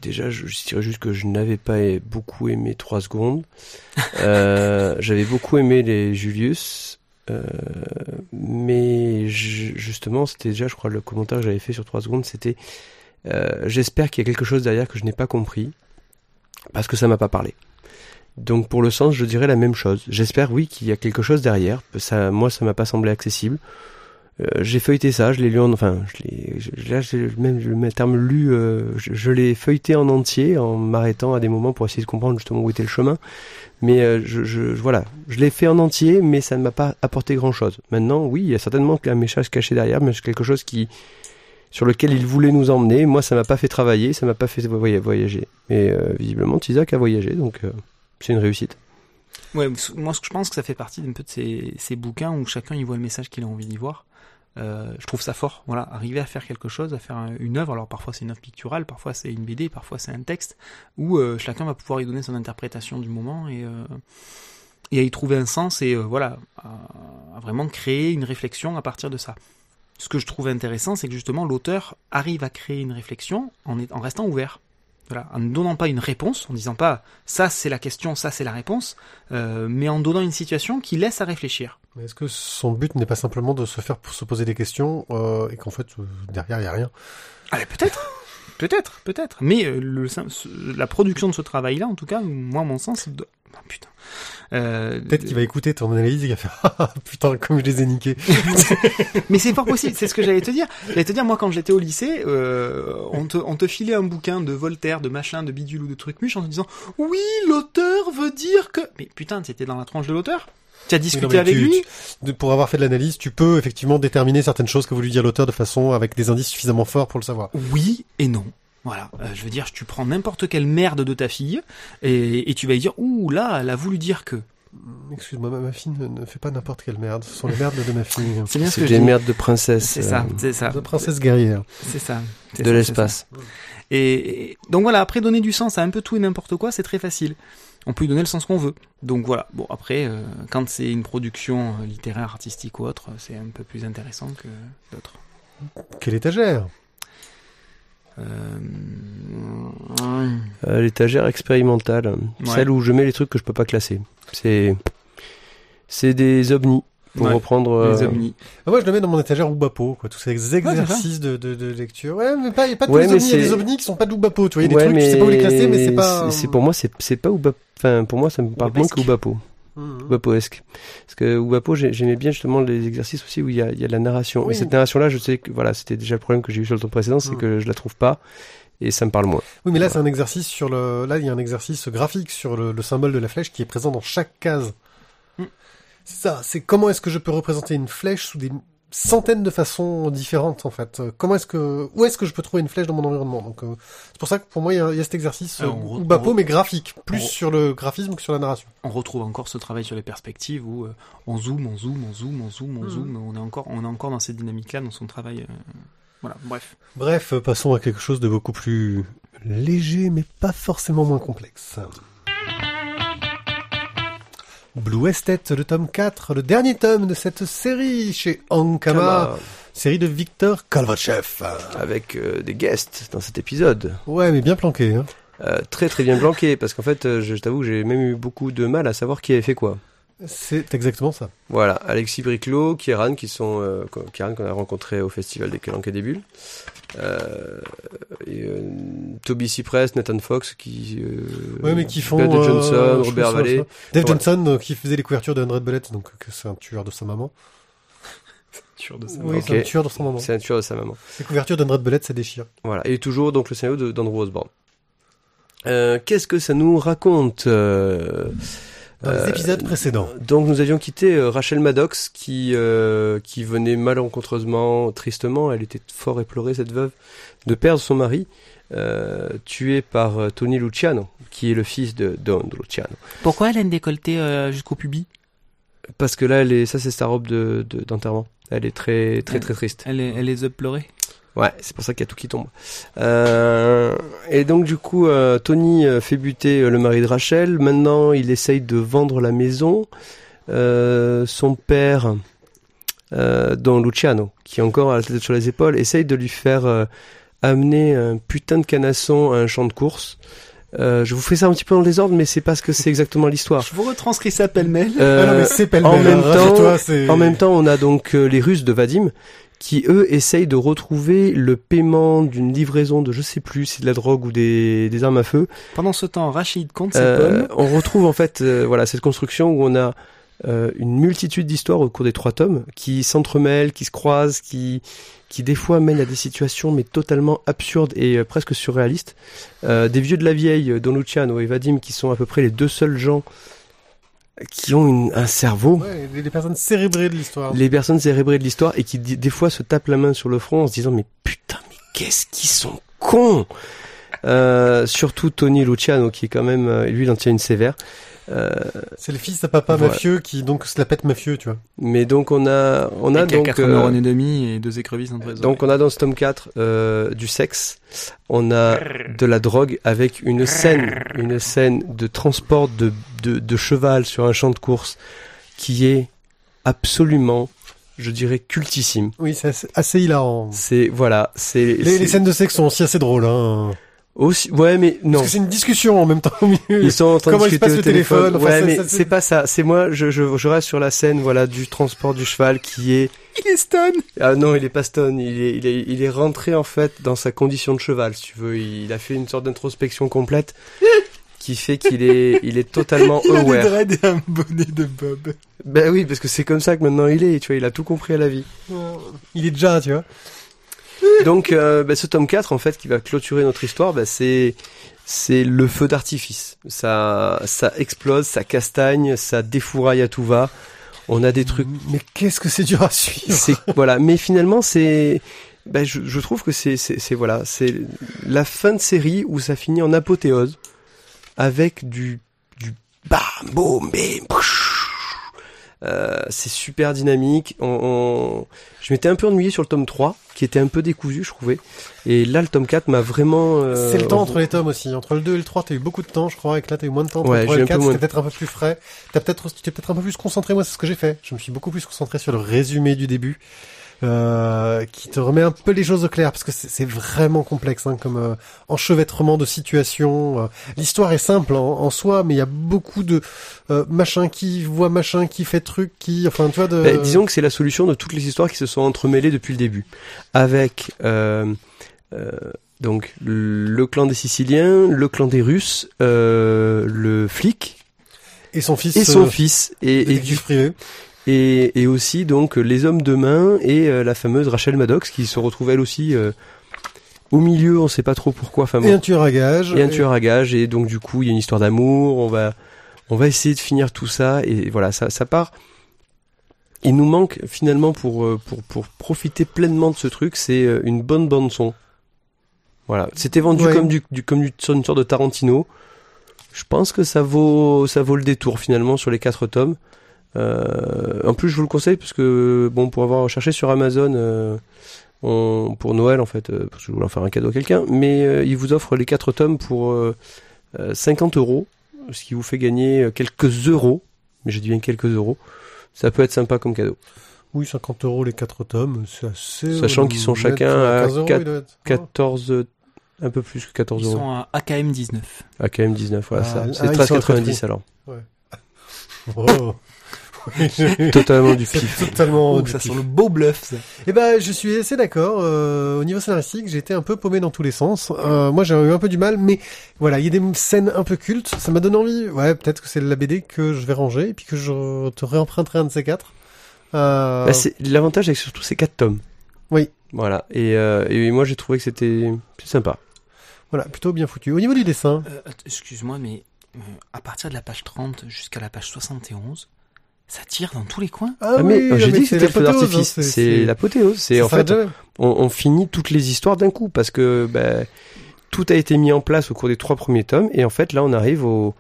déjà, je, je, dirais juste que je n'avais pas beaucoup aimé 3 secondes. Euh, [LAUGHS] J'avais beaucoup aimé les Julius. Euh, mais je, justement, c'était déjà, je crois, le commentaire que j'avais fait sur 3 secondes, c'était euh, j'espère qu'il y a quelque chose derrière que je n'ai pas compris, parce que ça m'a pas parlé. Donc pour le sens, je dirais la même chose. J'espère, oui, qu'il y a quelque chose derrière. Ça, moi, ça m'a pas semblé accessible. Euh, j'ai feuilleté ça, je l'ai lu en, enfin, je l'ai, là, même le terme lu, euh, je, je l'ai feuilleté en entier en m'arrêtant à des moments pour essayer de comprendre justement où était le chemin. Mais euh, je, je, voilà, je l'ai fait en entier, mais ça ne m'a pas apporté grand chose. Maintenant, oui, il y a certainement un message caché derrière, mais c'est quelque chose qui, sur lequel il voulait nous emmener. Moi, ça m'a pas fait travailler, ça m'a pas fait voyager. Mais euh, visiblement, Tizak a voyagé, donc euh, c'est une réussite. Ouais, moi, je pense que ça fait partie d'un peu de ces, ces bouquins où chacun y voit le message qu'il a envie d'y voir. Euh, je trouve ça fort. Voilà, arriver à faire quelque chose, à faire une œuvre. Alors parfois c'est une œuvre picturale, parfois c'est une BD, parfois c'est un texte où euh, chacun va pouvoir y donner son interprétation du moment et euh, à y trouver un sens et voilà, à, vraiment créer une réflexion à partir de ça. Ce que je trouve intéressant, c'est que justement l'auteur arrive à créer une réflexion en, en restant ouvert. Voilà, en ne donnant pas une réponse, en disant pas ça c'est la question, ça c'est la réponse, mais en donnant une situation qui laisse à réfléchir. Mais est-ce que son but n'est pas simplement de se faire pour se poser des questions euh, et qu'en fait euh, derrière il y a rien? Allez, peut-être, peut-être, peut-être. Mais euh, le, la production de ce travail-là, en tout cas, moi, mon sens, de... oh, putain. Euh, Peut-être qu'il va écouter ton analyse et qu'il va faire [LAUGHS] ah, putain comme je les ai niqués. [LAUGHS] Mais c'est fort possible, c'est ce que j'allais te dire. J'allais te dire moi quand j'étais au lycée, euh, on, te, on te filait un bouquin de Voltaire, de machin, de bidule ou de truc muche en te disant oui l'auteur veut dire que. Mais putain, c'était dans la tranche de l'auteur. Tu as discuté non, avec tu, lui? tu, Pour avoir fait de l'analyse, tu peux effectivement déterminer certaines choses que voulu dire l'auteur de façon avec des indices suffisamment forts pour le savoir. Oui et non. Voilà, euh, je veux dire, tu prends n'importe quelle merde de ta fille et, et tu vas lui dire, ouh là, elle a voulu dire que. Excuse-moi, ma, fille ne, ne fait pas n'importe quelle merde. Ce sont les merdes de ma fille. C'est bien ce C'est que je des merdes de princesse. C'est ça, euh, c'est ça, De princesse guerrière. c'est ça. c'est de l'espace. et donc voilà, après donner du sens à un peu tout et n'importe quoi, c'est très facile. On peut lui donner le sens qu'on veut. Donc voilà. Bon après, euh, quand c'est une production euh, littéraire, artistique ou autre, c'est un peu plus intéressant que d'autres. Quelle étagère? Euh... Euh, L'étagère expérimentale, Ouais. celle où je mets les trucs que je peux pas classer. C'est c'est des ovnis pour Ouais, reprendre. Les euh, ovnis. Ah, Moi, je le mets dans mon étagère Oubapo, quoi. Tous ces exercices de, de, de lecture. Ouais, mais pas, y a pas tous Ouais, les mais ovnis. Il y a des ovnis qui sont pas d'Oubapo, tu vois. Il y a des ouais, trucs, tu sais pas où les classer, mais c'est pas. c'est- pour moi, c'est c'est pas Oubapo. Enfin, pour moi, ça me parle moins que Oubapo. Mhm. Oubapoesque. Parce que Oubapo, j'ai- j'aimais bien justement les exercices aussi où il y a, il y a de la narration. Oui. Et cette narration-là, je sais que voilà, c'était déjà le problème que j'ai eu sur le temps précédent, c'est Mhm. que je la trouve pas et ça me parle moins. Oui, mais là, c'est un exercice sur le. Là, il y a un exercice graphique sur le, le symbole de la flèche qui est présent dans chaque case. C'est ça. C'est comment est-ce que je peux représenter une flèche sous des centaines de façons différentes, en fait. Euh, Comment est-ce que où est-ce que je peux trouver une flèche dans mon environnement? Donc, euh, c'est pour ça que pour moi, il y a, il y a cet exercice euh, re- mais graphique, plus sur le graphisme que sur la narration. On retrouve encore ce travail sur les perspectives où euh, on zoome, on zoome, on zoome, on zoome, on Mhm. zoome. On est encore, on est encore dans cette dynamique-là, dans son travail. euh, Voilà. Bref. Bref, euh, passons à quelque chose de beaucoup plus léger, mais pas forcément moins complexe. Blue Estate, le tome 4, le dernier tome de cette série chez Ankama, Kama, série de Victor Kalvachev. avec euh, des guests dans cet épisode. Ouais, mais bien planqué. Hein. Euh, très très bien planqué parce qu'en fait, euh, je, t'avoue j'ai même eu beaucoup de mal à savoir qui avait fait quoi. C'est exactement ça. Voilà, Alexis Briclot, Kieran, qui sont euh, Kieran qu'on a rencontré au festival des Calanques et des Bulles, euh, et, euh, Toby Cypress, Nathan Fox, qui euh, Ouais, mais qui font... Euh, Johnson, je Robert ça, ça. Dave Ouais. Johnson, euh, qui faisait les couvertures de 100 Bullets, donc que c'est un tueur de sa maman. De. [LAUGHS] Oui, c'est un tueur de sa maman. C'est un tueur de sa maman. Les couvertures de 100 Bullets, ça déchire. Voilà, et toujours donc le scénario d'Andrew Osborne. Euh, Qu'est-ce que ça nous raconte euh, Dans les euh, épisodes précédents. Donc nous avions quitté euh, Rachel Maddox qui euh, qui venait malencontreusement, tristement, elle était fort éplorée cette veuve, de perdre son mari, euh, tué par euh, Tony Luciano, qui est le fils de Don Luciano. Pourquoi elle a une décolleté euh, jusqu'au pubis? Parce que là, elle est, ça c'est sa robe de de- d'enterrement. elle est très très très triste. Elle, est- elle les a pleurés. Ouais, c'est pour ça qu'il y a tout qui tombe. Euh, et donc du coup, euh, Tony euh, fait buter euh, le mari de Rachel. Maintenant, il essaye de vendre la maison. Euh, son père, euh, Don Luciano, qui est encore à la tête sur les épaules, essaye de lui faire euh, amener un putain de canasson à un champ de course. Euh, je vous fais ça un petit peu dans le désordre, mais c'est parce que c'est exactement l'histoire. Je vous retranscris ça pêle-mêle. Euh, ah non, mais c'est pêle en même temps- toi, c'est... En même temps, on a donc euh, les Russes de Vadim qui eux essayent de retrouver le paiement d'une livraison de je sais plus si de la drogue ou des, des armes à feu. Pendant ce temps, Rachid compte ses Euh, pommes. on retrouve en fait euh, voilà cette construction où on a euh, une multitude d'histoires au cours des trois tomes qui s'entremêlent, qui se croisent, qui qui des fois mènent à des situations mais totalement absurdes et euh, presque surréalistes. Euh, des vieux de la vieille, euh, Don Luciano et Vadim, qui sont à peu près les deux seuls gens qui ont une- un cerveau Ouais, les, les personnes cérébrées de l'histoire. les personnes cérébrées de l'histoire et qui des fois se tapent la main sur le front en se disant mais putain mais qu'est-ce qu'ils sont cons euh, surtout Tony Luciano qui est quand même euh, lui il en tient une sévère C'est le fils à papa Voilà. mafieux qui donc se la pète mafieux, tu vois. mais donc on a on a Et donc 4 euh, neurones et demi et deux écrevisses entre les donc on a dans ce tome 4 euh, du sexe on a de la drogue avec une scène une scène de transport de, de, de cheval sur un champ de course qui est absolument je dirais cultissime Oui, c'est assez, assez hilarant. c'est voilà c'est Les, c'est- les scènes de sexe sont aussi assez drôles, hein. Aussi, ouais, mais non. Parce que c'est une discussion en même temps au milieu. Ils sont en train Comment de il se discuter passe au le téléphone. téléphone, ouais, mais c'est pas ça. C'est moi, je, je, je reste sur la scène, voilà, du transport du cheval qui est. [LAUGHS] Il est stun Ah non, il est pas stone. Il est, il est, il est rentré en fait dans sa condition de cheval, si tu veux. Il a fait une sorte d'introspection complète [LAUGHS] qui fait qu'il est, il est totalement Il a des aware. dreads et un bonnet de Bob. Ben oui, parce que c'est comme ça que maintenant il est. Tu vois, il a tout compris à la vie. Il est déjà, tu vois. [LAUGHS] Donc, euh, ben, ce tome 4, en fait, qui va clôturer notre histoire, ben, c'est c'est le feu d'artifice. Ça, ça explose, ça castagne, ça défouraille à tout va. On a des trucs Mais qu'est-ce que c'est dur à suivre. C'est voilà, mais finalement c'est ben, je, je trouve que c'est, c'est, c'est voilà, c'est la fin de série où ça finit en apothéose avec du, du bam, boum, bim, pouch. Euh, c'est super dynamique. On, on- Je m'étais un peu ennuyé sur le tome 3, qui était un peu décousu, je trouvais. Et là, le tome 4 m'a vraiment... euh, C'est le temps entre les tomes aussi. Entre le 2 et le 3, t'as eu beaucoup de temps, je crois, et que là, t'as eu moins de temps. Entre Ouais, le 3 et j'ai le un peu 4, moins c'était peut-être un peu plus frais. T'as peut-être, t'es peut-être un peu plus concentré. Moi, c'est ce que j'ai fait. Je me suis beaucoup plus concentré sur le résumé du début, euh, qui te remet un peu les choses au clair, parce que c'est vraiment complexe, hein, comme euh, enchevêtrement de situations. euh. L'histoire est simple en, en soi, mais il y a beaucoup de euh, machin qui voit machin, qui fait truc, qui, enfin, tu vois, de. Ben, disons que c'est la solution de toutes les histoires qui se sont entremêlées depuis le début. Avec euh, euh, donc le clan des Siciliens, le clan des Russes, euh, le flic et son fils. et son euh, fils et, du, privé. Et, et aussi donc les hommes de main et euh, la fameuse Rachel Maddox qui se retrouve elle aussi euh, au milieu, on sait pas trop pourquoi. Enfin, Et un tueur à gage. et un tueur à gage et donc du coup il y a une histoire d'amour. On va on va essayer de finir tout ça et voilà ça ça part. Il nous manque finalement pour euh, pour pour profiter pleinement de ce truc, c'est euh, une bonne bande son. Voilà, c'était vendu Ouais. comme du, du comme du, une sorte de Tarantino. Je pense que ça vaut ça vaut le détour finalement sur les quatre tomes. Euh, en plus, je vous le conseille parce que bon, pour avoir cherché sur Amazon euh, on, pour Noël en fait, euh, parce que je voulais en faire un cadeau à quelqu'un, mais euh, il vous offre les quatre tomes pour euh, euh, 50 euros, ce qui vous fait gagner euh, quelques euros. Mais je dis bien quelques euros. Ça peut être sympa comme cadeau. Oui, 50 euros les quatre tomes, c'est assez. Sachant euh, qu'ils sont chacun euh, à 15 euros, quatre- il doit être. 14, euh, un peu plus que 14 Ils euros. sont à AKM 19. Ah, quand même 19, voilà Ah, ça. ah, C'est ils sont à 13,90 côté. alors. Oh. [LAUGHS] [LAUGHS] Totalement du pif. totalement. Du ça pif. sent le beau bluff, ça. Eh ben, je suis assez d'accord. euh, au niveau scénaristique, j'ai été un peu paumé dans tous les sens. Euh, moi, j'ai eu un peu du mal, mais voilà, il y a des scènes un peu cultes. Ça m'a donné envie. Ouais, peut-être que c'est la BD que je vais ranger et puis que je te réemprunterai un de ces quatre. Euh, Bah, c'est- L'avantage, c'est que surtout ces 4 tomes. Oui. Voilà. Et, euh, et moi, j'ai trouvé que c'était c'est sympa. voilà, plutôt bien foutu. Au niveau du dessin, Euh, Excuse-moi, mais euh, à partir de la page 30 jusqu'à la page 71, ça tire dans tous les coins. ah, Ah, mais oui, j'ai dit que c'était le feu d'artifice. c'est l'apothéose. C'est en fait, on, on finit toutes les histoires d'un coup parce que ben, tout a été mis en place au cours des trois premiers tomes et en fait là on arrive au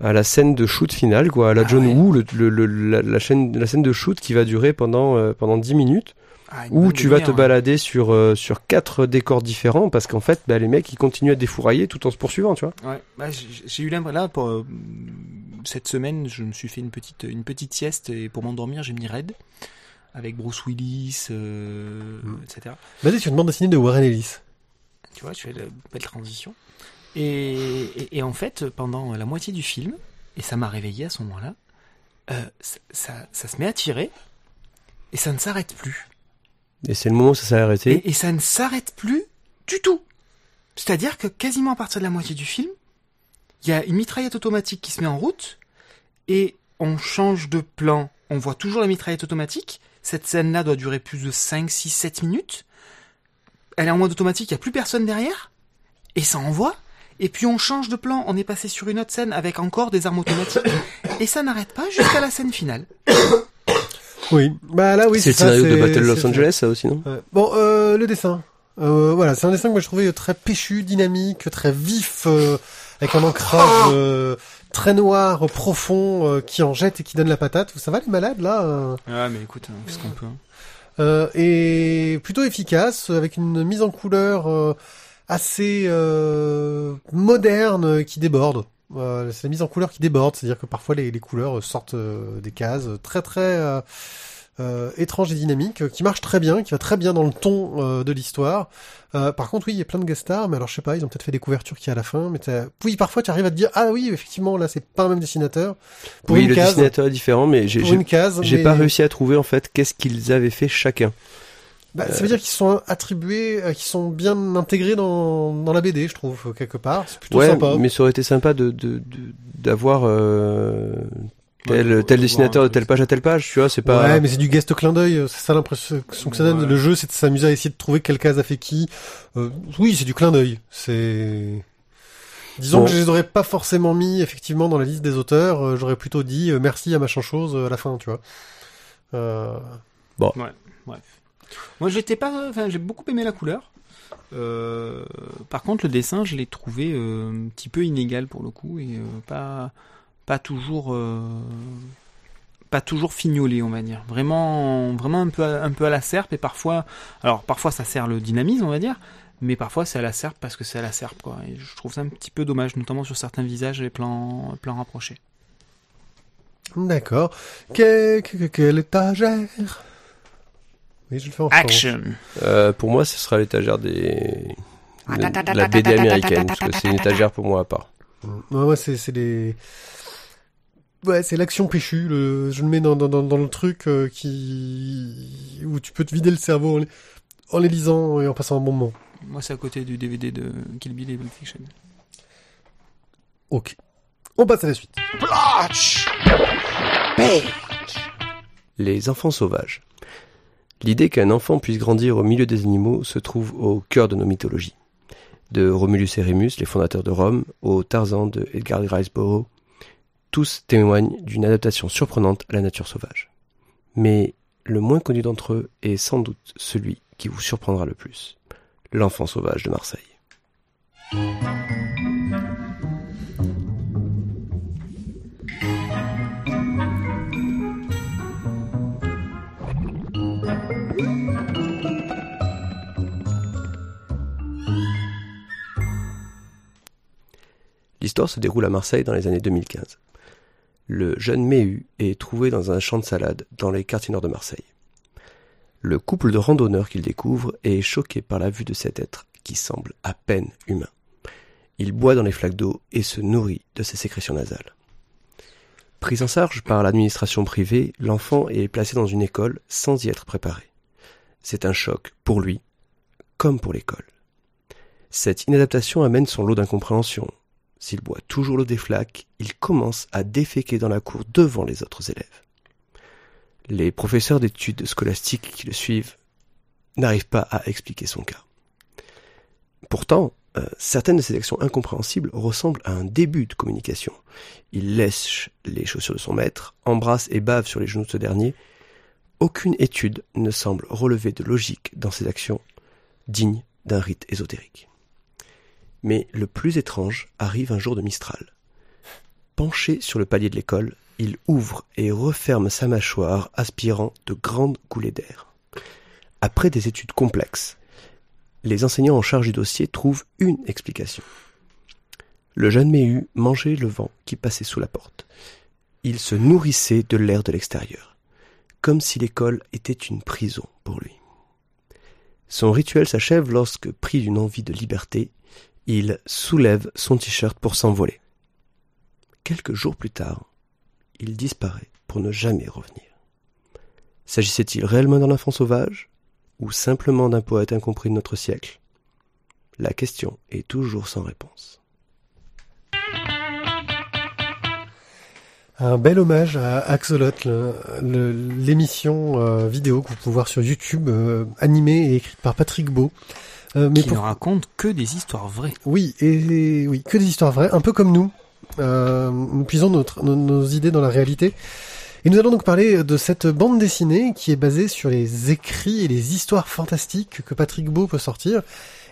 à la scène de shoot finale quoi, à la Ah John ouais. Woo, le, le- le- la, la chaîne, la scène de shoot qui va durer pendant euh, pendant 10 minutes Ah, où tu vas te demi-heure, balader sur euh, sur quatre décors différents parce qu'en fait ben, les mecs ils continuent à défourailler tout en se poursuivant tu vois. Ouais, bah, j'ai eu l'impression là pour euh, cette semaine, je me suis fait une petite une petite sieste et pour m'endormir, j'ai mis Red avec Bruce Willis, euh, Mm. etc. Vas-y, tu une bande dessinée de Warren Ellis. Tu vois, tu fais la belle transition. Et, et, et en fait, pendant la moitié du film, et ça m'a réveillé à ce moment-là, euh, ça, ça, ça se met à tirer et ça ne s'arrête plus. Et c'est le moment où ça s'est arrêté. Et, ça ne s'arrête plus du tout. C'est-à-dire que quasiment à partir de la moitié du film, il y a une mitraillette automatique qui se met en route et on change de plan. On voit toujours la mitraillette automatique. Cette scène-là doit durer plus de 5, 6, 7 minutes. Elle est en mode automatique, il n'y a plus personne derrière. Et ça envoie. Et puis on change de plan. On est passé sur une autre scène avec encore des armes automatiques. Et ça n'arrête pas jusqu'à la scène finale. Oui, bah là, oui, c'est le scénario de Battle Los Angeles ça aussi non Ouais. Bon, euh, le dessin. Euh, voilà, c'est un dessin que moi je trouvais très péchu, dynamique, très vif, euh, avec un ancrage euh, très noir, profond, euh, qui en jette et qui donne la patate. Ça va les malades là euh, Ah mais écoute, on fait ce qu'on peut. euh, Et plutôt efficace, avec une mise en couleur euh, assez euh, moderne qui déborde. Euh, c'est la mise en couleur qui déborde, c'est-à-dire que parfois les, les couleurs sortent euh, des cases très très euh, euh, étranges et dynamiques, euh, qui marchent très bien, qui va très bien dans le ton euh, de l'histoire. Euh, par contre, oui, il y a plein de guest stars, mais alors je sais pas, ils ont peut-être fait des couvertures qui à la fin, mais oui, parfois tu arrives à te dire ah oui, effectivement, là c'est pas un même dessinateur pour Oui, une le case, dessinateur est différent mais j'ai pas réussi à trouver en fait qu'est-ce qu'ils avaient fait chacun. Bah, ça veut dire qu'ils sont attribués, euh, qu'ils sont bien intégrés dans, dans la BD, je trouve, euh, quelque part. C'est plutôt ouais, sympa. mais ça aurait été sympa de de- de- d'avoir euh, tel Ouais, tel de dessinateur de telle page à telle page, tu vois, c'est pas. Ouais, mais c'est du guest clin d'œil, c'est ça l'impression que ça donne. Ouais. Le jeu, c'est de s'amuser à essayer de trouver quelle case a fait qui. Euh, oui, c'est du clin d'œil. C'est. Disons Bon. que je les aurais pas forcément mis effectivement dans la liste des auteurs. euh, J'aurais plutôt dit euh, merci à machin chose euh, à la fin, tu vois. Euh, Ouais, bref. Moi, j'étais pas, enfin, j'ai beaucoup aimé la couleur. Euh, par contre, le dessin, je l'ai trouvé euh, un petit peu inégal pour le coup et euh, pas, pas toujours, pas toujours fignolé, on va dire. Vraiment, vraiment un peu, à, un peu à la serpe et parfois, alors parfois ça sert le dynamisme, on va dire, mais parfois c'est à la serpe parce que c'est à la serpe. Et je trouve ça un petit peu dommage, notamment sur certains visages les plans, plans rapprochés. D'accord. Que, que, que- quelle étagère? Oui, je le fais en français. Action. Euh, pour moi, ce sera l'étagère des... de- de la BD américaine, parce que c'est une étagère pour moi à part. Ouais, ouais, c'est, c'est les... Ouais, c'est l'action péchue. Le... Je le mets dans, dans, dans, dans le truc euh, qui... où tu peux te vider le cerveau en, les- en les lisant et en passant un bon moment. Moi, c'est à côté du DVD de Kill Bill et Pulp Fiction. Ok. On passe à la suite. Les enfants sauvages. L'idée qu'un enfant puisse grandir au milieu des animaux se trouve au cœur de nos mythologies. De Romulus et Rémus, les fondateurs de Rome, au Tarzan de Edgar Rice tous témoignent d'une adaptation surprenante à la nature sauvage. Mais le moins connu d'entre eux est sans doute celui qui vous surprendra le plus. L'enfant sauvage de Marseille. L'histoire se déroule à Marseille dans les années 2015. Le jeune Méhu est trouvé dans un champ de salade dans les quartiers nord de Marseille. Le couple de randonneurs qu'il découvre est choqué par la vue de cet être qui semble à peine humain. Il boit dans les flaques d'eau et se nourrit de ses sécrétions nasales. Pris en charge par l'administration privée, l'enfant est placé dans une école sans y être préparé. C'est un choc pour lui, comme pour l'école. Cette inadaptation amène son lot d'incompréhension. S'il boit toujours l'eau des il commence à déféquer dans la cour devant les autres élèves. Les professeurs d'études scolastiques qui le suivent n'arrivent pas à expliquer son cas. Pourtant, euh, certaines de ses actions incompréhensibles ressemblent à un début de communication. Il lèche les chaussures de son maître, embrasse et bave sur les genoux de ce dernier. Aucune étude ne semble relever de logique dans ses actions dignes d'un rite ésotérique. Mais le plus étrange arrive un jour de Mistral. Penché sur le palier de l'école, il ouvre et referme sa mâchoire, aspirant de grandes coulées d'air. Après des études complexes, les enseignants en charge du dossier trouvent une explication. Le jeune Méhu mangeait le vent qui passait sous la porte. Il se nourrissait de l'air de l'extérieur, comme si l'école était une prison pour lui. Son rituel s'achève lorsque, pris d'une envie de liberté, il soulève son t-shirt pour s'envoler. Quelques jours plus tard, il disparaît pour ne jamais revenir. S'agissait-il réellement d'un enfant sauvage ou simplement d'un poète incompris de notre siècle? La question est toujours sans réponse. Un bel hommage à Axolot, l'émission euh, vidéo que vous pouvez voir sur YouTube, euh, animée et écrite par Patrick Beau. Euh, mais qui pour- ne raconte que des histoires vraies. Oui, et oui, que des histoires vraies, un peu comme nous. Euh, nous puisons notre, nos, nos idées dans la réalité. Et nous allons donc parler de cette bande dessinée qui est basée sur les écrits et les histoires fantastiques que Patrick Beau peut sortir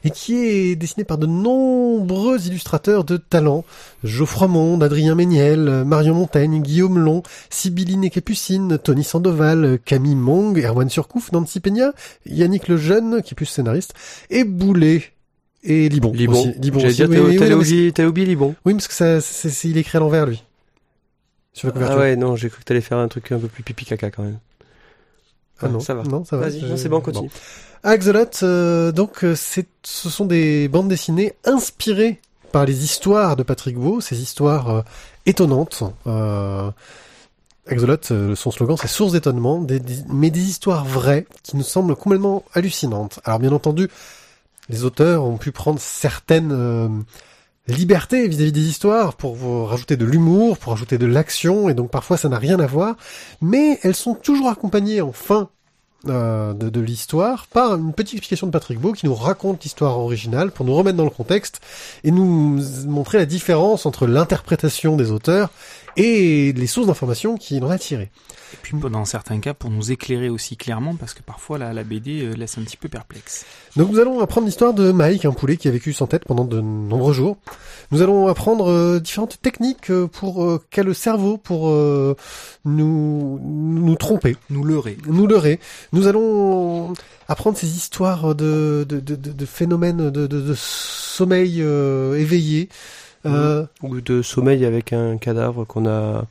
et qui est dessinée par de nombreux illustrateurs de talent. Geoffroy Monde, Adrien Méniel, Marion Montaigne, Guillaume Long, Sibylline et Capucine, Tony Sandoval, Camille Mong, Erwan Surcouf, Nancy Peña, Yannick Lejeune, qui est plus scénariste, et Boulet. Et Libon. Libon. aussi. Libon J'allais aussi. dire, Oui, oui, Libon. oui, parce que ça, c'est- il écrit à l'envers, lui. Sur la Ah couverture. ouais, non, j'ai cru que t'allais faire un truc un peu plus pipi caca quand même. Ah non, ça va. Non, ça va. Vas-y, Euh, c'est bon, continue. Axolot, euh, donc, euh, c'est, ce sont des bandes dessinées inspirées par les histoires de Patrick Beau, ces histoires euh, étonnantes. Euh, Axolot, euh, son slogan, c'est source d'étonnement, des- des- mais des histoires vraies qui nous semblent complètement hallucinantes. Alors, bien entendu, les auteurs ont pu prendre certaines libertés vis-à-vis des histoires pour vous rajouter de l'humour, pour rajouter de l'action, et donc parfois ça n'a rien à voir, mais elles sont toujours accompagnées en fin euh, de, de l'histoire par une petite explication de Patrick Beau qui nous raconte l'histoire originale pour nous remettre dans le contexte et nous montrer la différence entre l'interprétation des auteurs et les sources d'informations qu'il en a tirées. Et puis dans certains cas pour nous éclairer aussi clairement parce que parfois la, la BD euh, laisse un petit peu perplexe. Donc nous allons apprendre l'histoire de Mike, un poulet qui a vécu sans tête pendant de nombreux jours. Nous allons apprendre euh, différentes techniques euh, pour euh, qu'a le cerveau pour euh, nous nous tromper, Nous leurrer. nous leurrer. Nous allons apprendre ces histoires de de, de, de- phénomènes de, de, sommeil éveillé. Euh, Ou de sommeil avec un cadavre qu'on a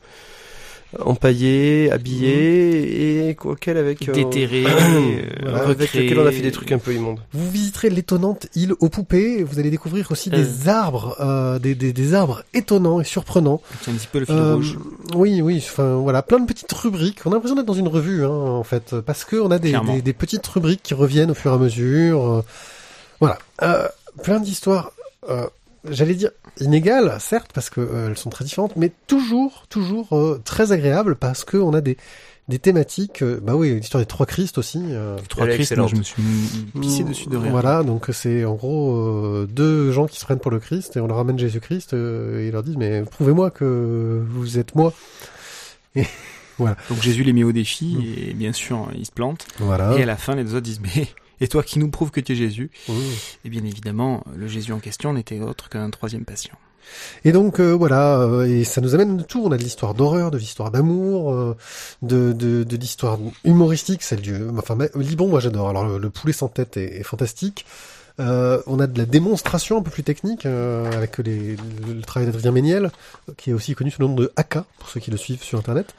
empaillé, habillé et quoi qu'elle avec euh, Déterré, [CLEARS THROAT] Voilà, avec lequel on a fait des trucs un peu immondes. Vous visiterez l'étonnante île aux poupées. Vous allez découvrir aussi des arbres, euh, des, des, des arbres étonnants et surprenants. C'est un petit peu le fil Euh, rouge. oui, oui. Enfin, voilà, plein de petites rubriques. On a l'impression d'être dans une revue, hein, en fait, parce que on a des, des, des petites rubriques qui reviennent au fur et à mesure. euh, voilà, euh, plein d'histoires. J'allais dire inégales, certes, parce que euh, elles sont très différentes, mais toujours, toujours euh, très agréables parce que on a des des thématiques. euh, bah oui, l'histoire des trois Christ aussi. euh, Trois Christ, je me suis pissé dessus de rire. Voilà, donc c'est en gros euh, deux gens qui se prennent pour le Christ et on leur ramène Jésus-Christ euh, et ils leur disent mais prouvez-moi que vous êtes moi. [LAUGHS] Donc Jésus les met au défi et bien sûr il se plante. Voilà. Et à la fin les deux autres disent mais et toi qui nous prouve que tu es Jésus. Et bien évidemment le Jésus en question n'était autre qu'un troisième patient. Et donc euh, voilà, euh, et ça nous amène de tout. On a de l'histoire d'horreur, de l'histoire d'amour, euh, de, de, de l'histoire humoristique, celle du... Enfin, ma- Libon, moi j'adore. Alors le, le poulet sans tête est, est fantastique. Euh, on a de la démonstration un peu plus technique euh, avec les, le, le travail d'Adrien Méniel, qui est aussi connu sous le nom de Aka, pour ceux qui le suivent sur Internet.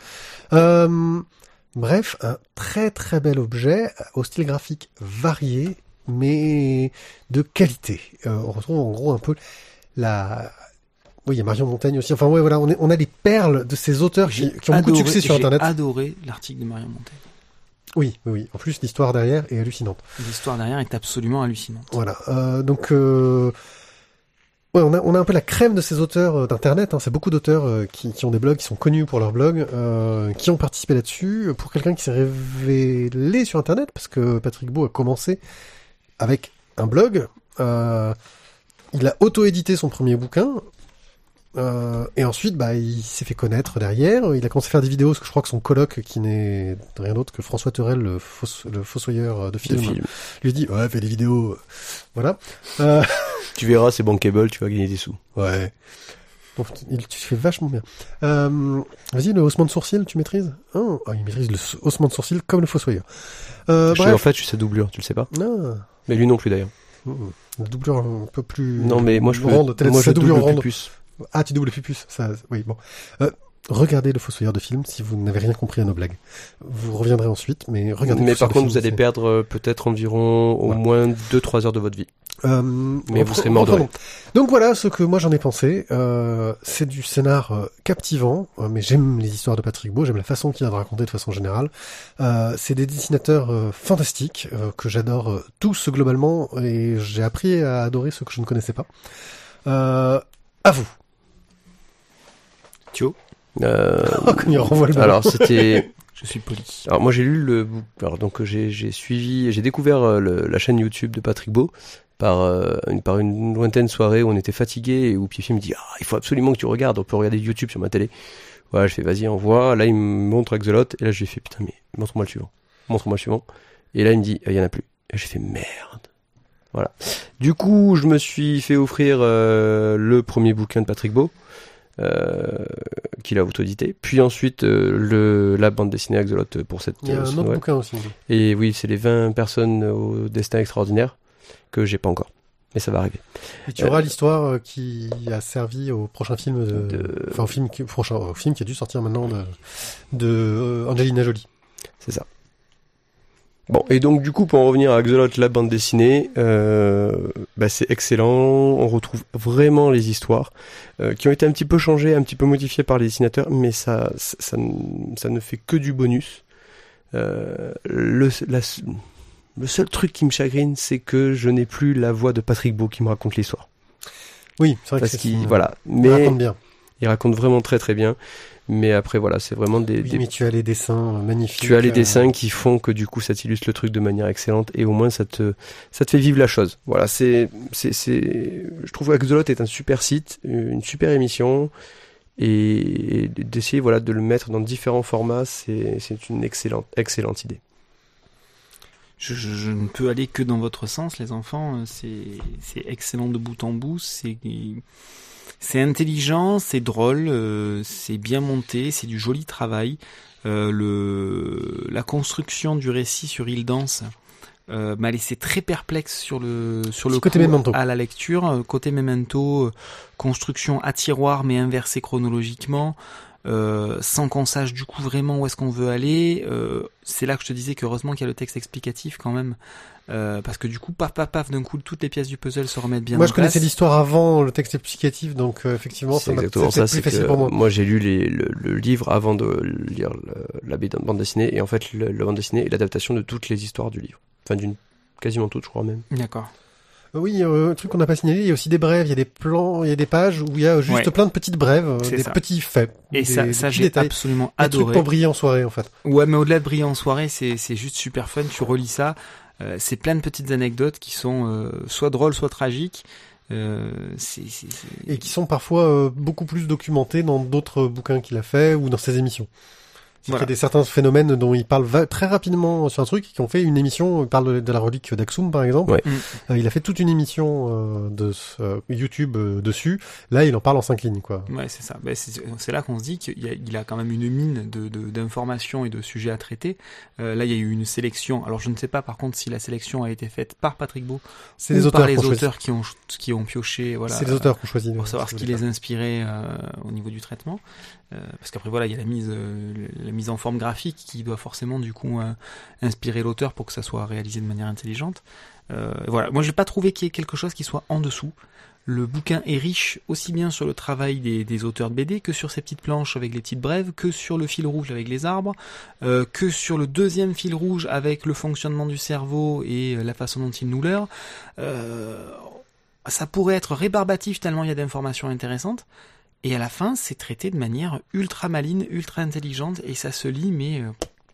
Bref, un très très bel objet au style graphique varié, mais de qualité. Euh, on retrouve en gros un peu la... Oui, il y a Marion Montaigne aussi. Enfin, ouais, voilà, on, est, on a les perles de ces auteurs qui, qui ont beaucoup de succès sur j'ai Internet. adoré l'article de Marion Montaigne. Oui, oui, oui. En plus, l'histoire derrière est hallucinante. L'histoire derrière est absolument hallucinante. Voilà. Euh, donc, euh... ouais, on a, on a un peu la crème de ces auteurs euh, d'Internet. Hein. C'est beaucoup d'auteurs euh, qui, qui ont des blogs, qui sont connus pour leurs blogs, euh, qui ont participé là-dessus. Pour quelqu'un qui s'est révélé sur Internet, parce que Patrick Beau a commencé avec un blog. Il a auto-édité son premier bouquin. Euh, et ensuite, bah, il s'est fait connaître derrière. Il a commencé à faire des vidéos, parce que je crois que son coloc, qui n'est rien d'autre que François Terrel, le, fausse- le fossoyeur de film, film. lui dit ouais fais des vidéos voilà euh, [LAUGHS] Tu verras, c'est bankable, tu vas gagner des sous. ouais Donc, il, tu fais vachement bien euh, vas-y le haussement de sourcil tu maîtrises? Oh, ah, il maîtrise le haussement de sourcil comme le fossoyeur euh, Je sais, en fait, je suis sa doublure, tu le sais pas. ah, Mais lui non plus d'ailleurs. mm, la doublure un peu plus Non, mais moi je telle moi je doublure double plus. Ah tu doubles le pupus ça oui bon euh, regardez le fossoyeur de film si vous n'avez rien compris à nos blagues vous reviendrez ensuite mais regardez Mais par contre, vous allez perdre euh, peut-être environ au Voilà. moins 2-3 heures de votre vie. Euh, Mais vous serez mort de. Donc voilà ce que moi j'en ai pensé. Euh, c'est du scénar euh, captivant, euh, mais j'aime les histoires de Patrick Beau, j'aime la façon qu'il a de raconter de façon générale. Euh, c'est des dessinateurs fantastiques que j'adore tous globalement et j'ai appris à adorer ceux que je ne connaissais pas. Euh, à vous. Thio, Euh, Oh, [LAUGHS] comme il renvoie le ballon. alors c'était [LAUGHS] je suis poli. Alors moi j'ai lu le alors donc j'ai j'ai suivi j'ai découvert euh, le- la chaîne YouTube de Patrick Beau par euh, une par une lointaine soirée où on était fatigué et où Pifi me dit ah il faut absolument que tu regardes on peut regarder YouTube sur ma télé. Voilà, je fais vas-y envoie. Là il me montre Axolot et là je lui fais putain mais montre-moi le suivant. Montre-moi le suivant. Et là il me dit il y en a plus. Et j'ai fait merde. Voilà. Du coup, je me suis fait offrir euh, le premier bouquin de Patrick Beau euh, qu'il a auto-édité. Puis ensuite, euh, le, la bande dessinée Axolot pour cette Il y a euh, un ce autre bouquin aussi. Et oui, c'est les 20 personnes au destin extraordinaire que j'ai pas encore. Mais ça va arriver. Et tu auras l'histoire euh, qui a servi au prochain film de, De- enfin au film qui, au prochain, au film qui a dû sortir maintenant de, de euh, Angelina Jolie. C'est ça. Bon, et donc du coup, pour en revenir à Axolot, la bande dessinée, euh, bah, c'est excellent. On retrouve vraiment les histoires euh, qui ont été un petit peu changées, un petit peu modifiées par les dessinateurs, mais ça, ça, ça ne- ça ne fait que du bonus. Euh, le, la- le seul truc qui me chagrine, c'est que je n'ai plus la voix de Patrick Beau qui me raconte l'histoire. Oui, c'est vrai Parce que c'est qu'il, une- voilà. il Mais raconte bien. Il raconte vraiment très très bien. Mais après, voilà, c'est vraiment des, Oui, des- mais tu as les dessins euh, magnifiques. tu as les euh, dessins qui font que du coup ça t'illustre le truc de manière excellente et au moins ça te ça te fait vivre la chose. Voilà, c'est c'est c'est je trouve que Axolot est un super site, une super émission et d'essayer voilà de le mettre dans différents formats, c'est c'est une excellente excellente idée. Je, je- je ne peux aller que dans votre sens, les enfants. euh, C'est c'est excellent de bout en bout. C'est c'est intelligent, c'est drôle, euh, c'est bien monté, c'est du joli travail. Euh, le la construction du récit sur Île Danse euh, m'a laissé très perplexe sur le sur le côté Memento. à la lecture. Côté Memento, euh, construction à tiroir mais inversée chronologiquement. Euh, sans qu'on sache du coup vraiment où est-ce qu'on veut aller. Euh, c'est là que je te disais qu'heureusement qu'il y a le texte explicatif quand même, euh, parce que du coup, paf paf paf, d'un coup, toutes les pièces du puzzle se remettent bien Moi, en je connaissais l'histoire avant le texte explicatif, donc euh, effectivement, ça C'est m'a exactement ça, plus c'est facile que pour moi. moi j'ai lu les, le, le livre avant de lire la BD bande dessinée et en fait le, la bande dessinée est l'adaptation de toutes les histoires du livre. Enfin d'une quasiment toutes je crois même. D'accord. Euh, Oui, euh, un truc qu'on n'a pas signalé, il y a aussi des brèves, il y a des plans, il y a des pages où il y a juste Ouais. plein de petites brèves, des ça. petits faits. Et des, ça, ça j'ai absolument Des trucs adoré. pour briller en soirée, en fait. Ouais, mais au-delà de briller en soirée, c'est c'est juste super fun. Tu relis ça, euh, c'est plein de petites anecdotes qui sont euh, soit drôles, soit tragiques. Euh, Et qui sont parfois euh, beaucoup plus documentés dans d'autres bouquins qu'il a fait ou dans ses émissions. C'est Voilà. qu'il y a des certains phénomènes dont il parle très rapidement sur un truc, qui ont fait une émission, il parle de, de la relique d'Axum par exemple. Ouais. Euh, il a fait toute une émission euh, de euh, YouTube dessus. Là, il en parle en cinq lignes, quoi. Ouais, c'est ça. Ben, c'est là qu'on se dit qu'il a, il a quand même une mine de de- d'informations et de sujets à traiter. Là, il y a eu une sélection. Alors, je ne sais pas par contre si la sélection a été faite par Patrick Beau C'est par les auteurs qui ont qui ont pioché. Voilà. C'est les auteurs qu'on choisit. pour savoir ce qui les inspirait au niveau du traitement. Euh, parce qu'après voilà, il y a la mise, euh, la mise en forme graphique qui doit forcément du coup euh, inspirer l'auteur pour que ça soit réalisé de manière intelligente. Voilà, moi j'ai pas trouvé qu'il y ait quelque chose qui soit en dessous. Le bouquin est riche aussi bien sur le travail des, des auteurs de BD que sur ces petites planches avec les petites brèves, que sur le fil rouge avec les arbres, euh, que sur le deuxième fil rouge avec le fonctionnement du cerveau et la façon dont il nous leurre. Euh, ça pourrait être rébarbatif tellement il y a d'informations intéressantes. Et à la fin, c'est traité de manière ultra maline, ultra intelligente, et ça se lit, mais euh,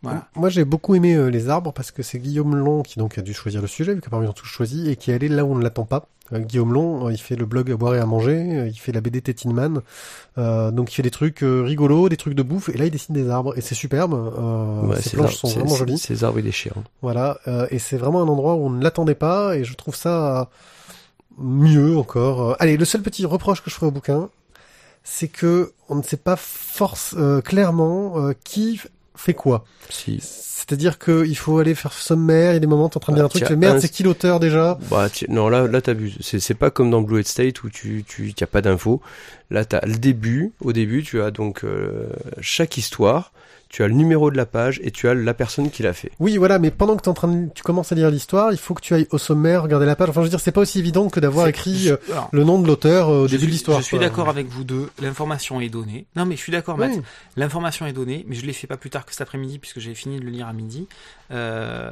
voilà. Moi, j'ai beaucoup aimé euh, les arbres parce que c'est Guillaume Long qui donc a dû choisir le sujet, vu qu'apparemment ils ont tous choisi, et qui est allé là où on ne l'attend pas. Euh, Guillaume Long, euh, il fait le blog à boire et à manger, euh, il fait la BD Tétinman, euh, donc il fait des trucs euh, rigolos, des trucs de bouffe, et là il dessine des arbres, et c'est superbe. Euh, Ouais, ces planches sont vraiment jolies. Ces arbres ils déchirent. Voilà, euh, et c'est vraiment un endroit où on ne l'attendait pas, et je trouve ça euh, mieux encore. Allez, le seul petit reproche que je ferai au bouquin, c'est que on ne sait pas force euh, clairement euh, qui fait quoi. Si. C'est-à-dire qu'il faut aller faire sommaire, il y a des moments t'es en train de dire un Bah, truc, tiens, tu fais, merde, un- c'est qui l'auteur déjà? Bah, non, là, là, t'abuses. C'est, c'est pas comme dans Blue Head State où tu, tu, y a pas d'infos. Là, t'as le début. Au début, tu as donc euh, chaque histoire. Tu as le numéro de la page et tu as la personne qui l'a fait. Oui, voilà, mais pendant que t'es en train de, tu commences à lire l'histoire, il faut que tu ailles au sommaire, regarder la page. Enfin, je veux dire, c'est pas aussi évident que d'avoir écrit je- euh, alors, le nom de l'auteur euh, au début suis, de l'histoire. Je suis d'accord avec vous deux, l'information est donnée. Non mais je suis d'accord, Matt. Oui. L'information est donnée, mais je l'ai fait pas plus tard que cet après-midi puisque j'ai fini de le lire à midi. Euh,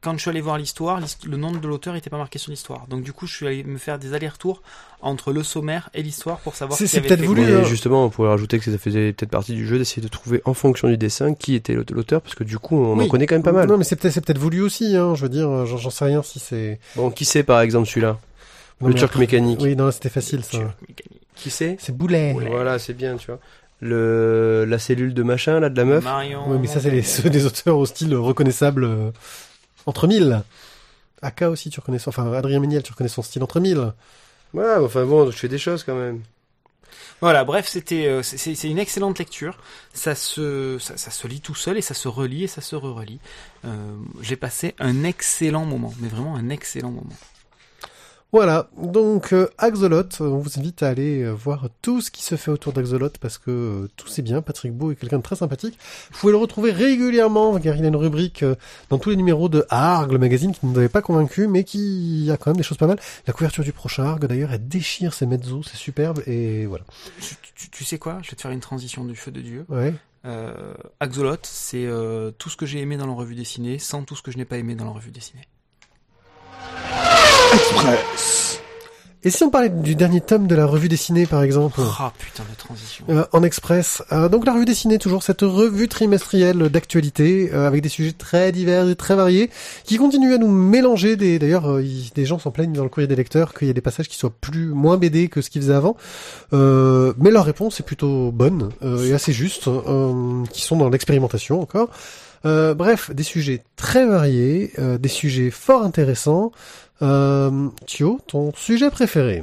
quand je suis allé voir l'histoire, l'hist- le nom de l'auteur était pas marqué sur l'histoire. Donc du coup, je suis allé me faire des allers-retours entre le sommaire et l'histoire pour savoir. C'est- peut-être voulu. Mais hein. justement, on pourrait rajouter que ça faisait peut-être partie du jeu d'essayer de trouver en fonction du dessin qui était l'aute- l'auteur, parce que du coup, on Oui. en connaît quand même pas mal. Non, mais c'est peut-être, voulu aussi, hein. Je veux dire, euh, j'en sais rien si c'est. Bon, qui c'est par exemple celui-là? Le Turc après- mécanique. Oui, non, c'était facile, ça. Turc mécanique. Qui c'est C'est Boulet. Voilà, c'est bien, tu vois. Le la cellule de machin là de la meuf. Marion. Oui, mais ça, c'est les, ceux [LAUGHS] des auteurs au style reconnaissable euh, entre mille. Aka aussi, tu reconnais son... Enfin, Adrien Méniel, tu reconnais son style entre mille. Ouais, enfin bon, je fais des choses quand même. Voilà, bref, c'était euh, c'est- c'est c'est une excellente lecture. Ça se ça, ça se lit tout seul et ça se relit et ça se re-relit. Euh, J'ai passé un excellent moment, mais vraiment un excellent moment. Voilà, donc euh, Axolot, on vous invite à aller euh, voir tout ce qui se fait autour d'Axolot parce que euh, tout c'est bien, Patrick Beau est quelqu'un de très sympathique. Vous pouvez le retrouver régulièrement car il a une rubrique euh, dans tous les numéros de Arg, le magazine qui ne nous avait pas convaincu mais qui a quand même des choses pas mal. La couverture du prochain Arg d'ailleurs, elle déchire ses mezzos, c'est superbe et voilà. Tu, tu- tu sais quoi? Je vais te faire une transition du feu de Dieu. Ouais. Euh, Axolot, c'est euh, tout ce que j'ai aimé dans la revue dessinée, sans tout ce que je n'ai pas aimé dans la revue dessinée. Et si on parlait du dernier tome de la revue dessinée, par exemple Ah putain de transition. euh, en express. Euh, donc la revue dessinée, toujours cette revue trimestrielle d'actualité euh, avec des sujets très divers et très variés qui continuent à nous mélanger. Des d'ailleurs, euh, il- des gens s'en plaignent dans le courrier des lecteurs qu'il y a des passages qui soient plus moins BD que ce qu'ils faisaient avant. Euh, mais leur réponse est plutôt bonne euh, et assez juste, euh, qui sont dans l'expérimentation encore. Euh, bref, des sujets très variés, euh, des sujets fort intéressants. Euh, Thio, ton sujet préféré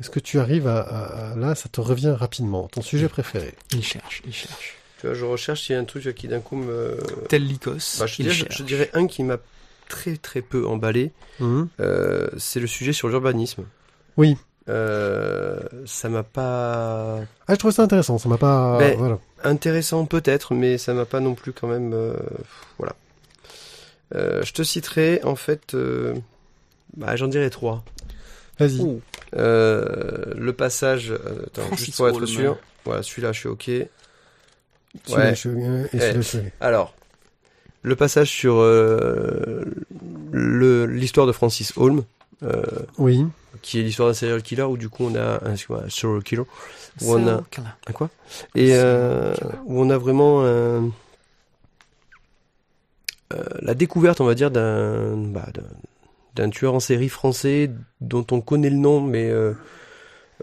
Est-ce que tu arrives à, à- à- Là, ça te revient rapidement. Ton sujet préféré? Il cherche, il cherche. Tu vois, je recherche s'il y a un truc qui d'un coup me. Tel Lycos. Bah, je, dirais, je- cherche. je dirais un qui m'a très très peu emballé. Euh, c'est le sujet sur l'urbanisme. Oui. Euh, ça m'a pas Ah, je trouve ça intéressant. Ça m'a pas. Ben, voilà. intéressant peut-être, mais ça m'a pas non plus quand même. euh, voilà. Euh, je te citerai en fait. Bah, j'en dirais trois. Vas-y. Euh, le passage. euh, attends, Francis juste pour être sûr. Voilà, celui-là, je suis ok. Celui-là, ouais. je- euh, et celui-là, je- Alors, le passage sur euh, le- l'histoire de Francis Holm, euh, Oui. qui est l'histoire d'un serial killer, où du coup on a un, serial killer, où on a Killer. un quoi? Et euh, où on a vraiment un- euh, la découverte, on va dire, d'un bah, d'un- tueur en série français dont on connaît le nom, mais euh,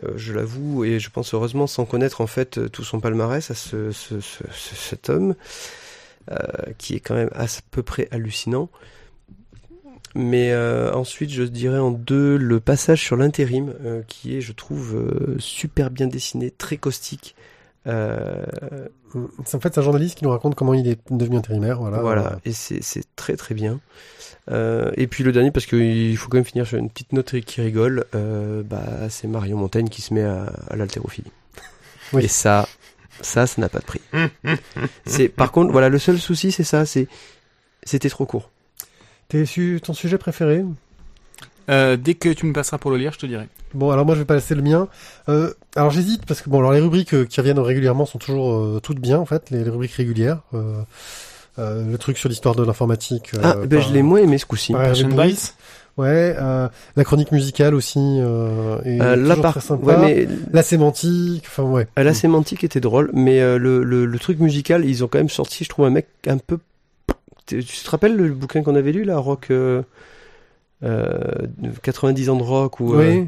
euh, je l'avoue, et je pense heureusement sans connaître en fait tout son palmarès à ce, ce- ce- ce- cet homme, euh, qui est quand même à peu près hallucinant. Mais ensuite, je dirais en deux le passage sur l'intérim, qui est, je trouve, super bien dessiné, très caustique. Euh, C'est en fait c'est un journaliste qui nous raconte comment il est devenu intérimaire. Voilà. voilà, et c'est c'est très très bien. Euh, et puis le dernier, parce qu'il faut quand même finir sur une petite note qui rigole, euh, bah, c'est Marion Montaigne qui se met à, à l'haltérophilie. Oui. Et ça, ça, ça n'a pas de prix. c'est Par contre, voilà, le seul souci, c'est ça, c'est c'était trop court. T'es su ton sujet préféré? Euh, dès que tu me passeras pour le lire, je te dirai. Bon, alors moi je vais passer le mien. Euh, alors j'hésite parce que bon, alors les rubriques euh, qui reviennent régulièrement sont toujours euh, toutes bien en fait, les, les rubriques régulières. Euh, euh, le truc sur l'histoire de l'informatique. euh, ah, ben par- je l'ai moins aimé ce coup-ci. Ouais, euh, la chronique musicale aussi. Euh, est Euh, là, toujours par très sympa. ouais, mais La sémantique, enfin ouais. la sémantique était drôle, mais euh, le, le, le truc musical, ils ont quand même sorti, je trouve, un mec un peu. Tu tu te rappelles le bouquin qu'on avait lu, là, Rock. Euh, euh, 90 ans de rock ou Oui.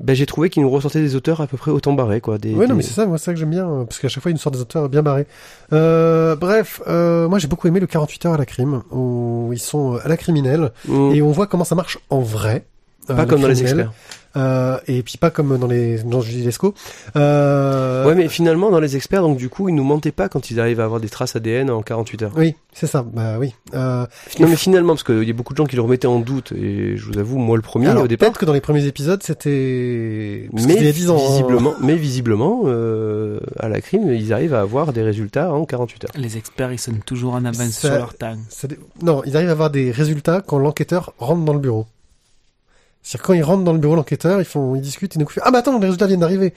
ben j'ai trouvé qu'ils nous ressortaient des auteurs à peu près autant barrés quoi des, Ouais, non, des- mais c'est ça, moi, c'est ça que j'aime bien, euh, parce qu'à chaque fois, ils nous sortent des auteurs bien barrés. Euh, bref, euh, moi, j'ai beaucoup aimé le 48 heures à la crime, où ils sont euh, à la criminelle, Mm. et on voit comment ça marche en vrai. euh, pas comme dans les experts Euh, et puis pas comme dans les dans Lescaut. Euh, ouais mais finalement dans les experts donc du coup ils nous mentaient pas quand ils arrivent à avoir des traces ADN en 48 heures Oui, c'est ça. Bah oui. Euh, non mais finalement parce qu'il y a beaucoup de gens qui le remettaient en doute et je vous avoue moi le premier alors au départ peut-être que dans les premiers épisodes, c'était. mais c'était il y a 10 ans. hein. visiblement mais visiblement euh, à la crime ils arrivent à avoir des résultats en 48 heures Les experts, ils sonnent toujours en avance Ça- sur leur. Ça dé- Non, ils arrivent à avoir des résultats quand l'enquêteur rentre dans le bureau. C'est-à-dire quand ils rentrent dans le bureau, l'enquêteur, ils font, ils discutent, et d'un coup, ah bah attends, les résultats viennent d'arriver.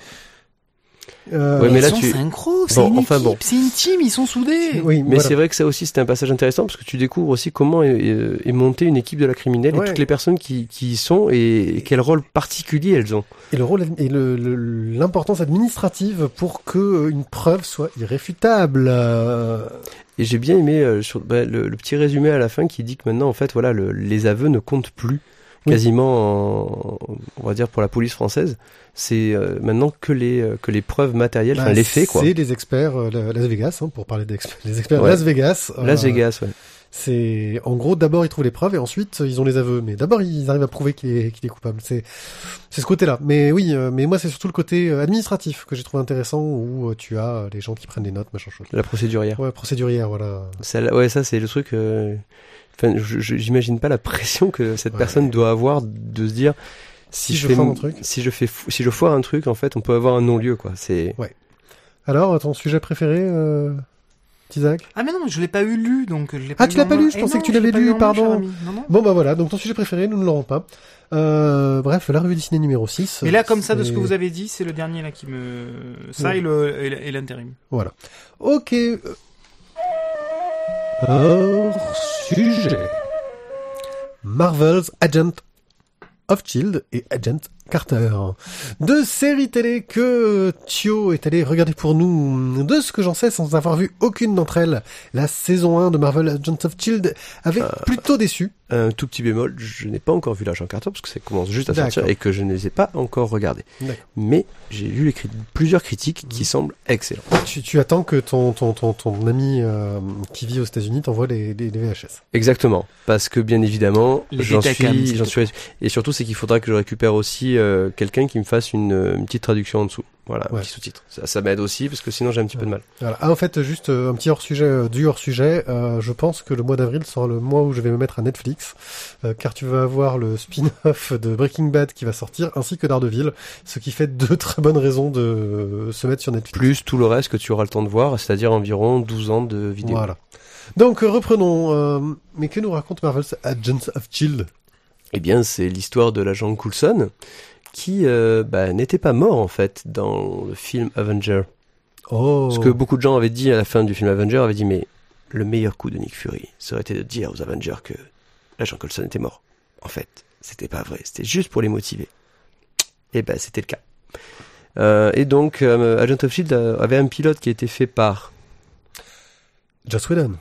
Euh, Ouais, mais ils là, sont tu- synchro, c'est Bon, une enfin, équipe, bon. c'est une team, ils sont soudés. oui, mais voilà. c'est vrai que ça aussi c'était un passage intéressant parce que tu découvres aussi comment est, est- montée une équipe de la criminelle Ouais. et toutes les personnes qui, qui y sont et, et quel rôle particulier elles ont Et le rôle et le- le- l'importance administrative pour que euh, une preuve soit irréfutable. Euh, Et j'ai bien aimé euh, sur, bah, le, le petit résumé à la fin qui dit que maintenant, en fait, voilà, le- les aveux ne comptent plus Oui. quasiment, en- on va dire pour la police française. C'est euh, maintenant que les euh, que les preuves matérielles, enfin bah, les faits, quoi. C'est des experts euh, la- Las Vegas, hein, pour parler des experts, les experts Ouais. Las Vegas. euh, Las Vegas, ouais. C'est en gros d'abord ils trouvent les preuves et ensuite ils ont les aveux. Mais d'abord ils arrivent à prouver qu'il est, qu'il est coupable. C'est c'est ce côté-là. Mais oui, euh, mais moi c'est surtout le côté euh, administratif que j'ai trouvé intéressant où euh, tu as les gens qui prennent des notes, machin chose. La procédurière. Ouais, procédurière, voilà. Celle- ouais, ça c'est le truc. euh, Enfin, j'imagine pas la [LAUGHS] pression que cette Ouais. personne doit avoir de se dire Si je foire mon truc. si je fais, fou- si je foire un truc, en fait, on peut avoir un non-lieu, quoi. C'est Alors ton sujet préféré, euh, Isaac Ah mais non, je l'ai pas eu lu, donc je l'ai Ah, pas tu eu l'as pas lu, je Eh pensais que tu l'avais lu, pardon. non. Bon bah voilà, donc ton sujet préféré, nous ne l'aurons pas. Euh, bref, la revue dessinée numéro 6. Mais là, comme ça, de ce que vous avez dit, c'est le dernier là qui me. Ça Oui. et et et l'intérim. Ok. Hors sujet. Marvel's Agent of Shield et Agent Carter. Deux séries télé que Thio est allé regarder pour nous. De ce que j'en sais, sans avoir vu aucune d'entre elles, la saison 1 de Marvel Agents of Shield avait Euh, plutôt déçu. Un tout petit bémol, je n'ai pas encore vu l'agent Carter parce que ça commence juste à sortir et que je ne les ai pas encore regardés. Mais j'ai lu les cri- plusieurs critiques qui semblent excellents. Tu, tu attends que ton, ton, ton, ton ami euh, qui vit aux États-Unis t'envoie les, les, les VHS. Exactement, parce que bien évidemment, j'en suis, et surtout c'est qu'il faudra que je récupère aussi euh, quelqu'un qui me fasse une, une petite traduction en dessous, voilà, un Ouais. petit sous-titre. Ça, ça m'aide aussi parce que sinon j'ai un petit peu de mal. Voilà. Ah, en fait, juste euh, un petit hors-sujet, euh, du hors-sujet. euh, je pense que le mois d'avril sera le mois où je vais me mettre à Netflix, euh, car tu vas avoir le spin-off de Breaking Bad qui va sortir, ainsi que Daredevil, ce qui fait deux très bonnes raisons de euh, se mettre sur Netflix. Plus tout le reste que tu auras le temps de voir, c'est-à-dire environ 12 ans de vidéos. Voilà. Donc euh, reprenons. euh, mais que nous raconte Marvel's Agents of Shield Eh bien, c'est l'histoire de l'agent Coulson qui euh, bah, n'était pas mort en fait dans le film Avenger. Oh. Ce que beaucoup de gens avaient dit à la fin du film Avenger, avaient dit mais le meilleur coup de Nick Fury serait été de dire aux Avengers que l'agent Coulson était mort. En fait, c'était pas vrai, c'était juste pour les motiver. Et ben c'était le cas. Euh, et donc, euh, Agent of Shield avait un pilote qui a été fait par Joss Whedon.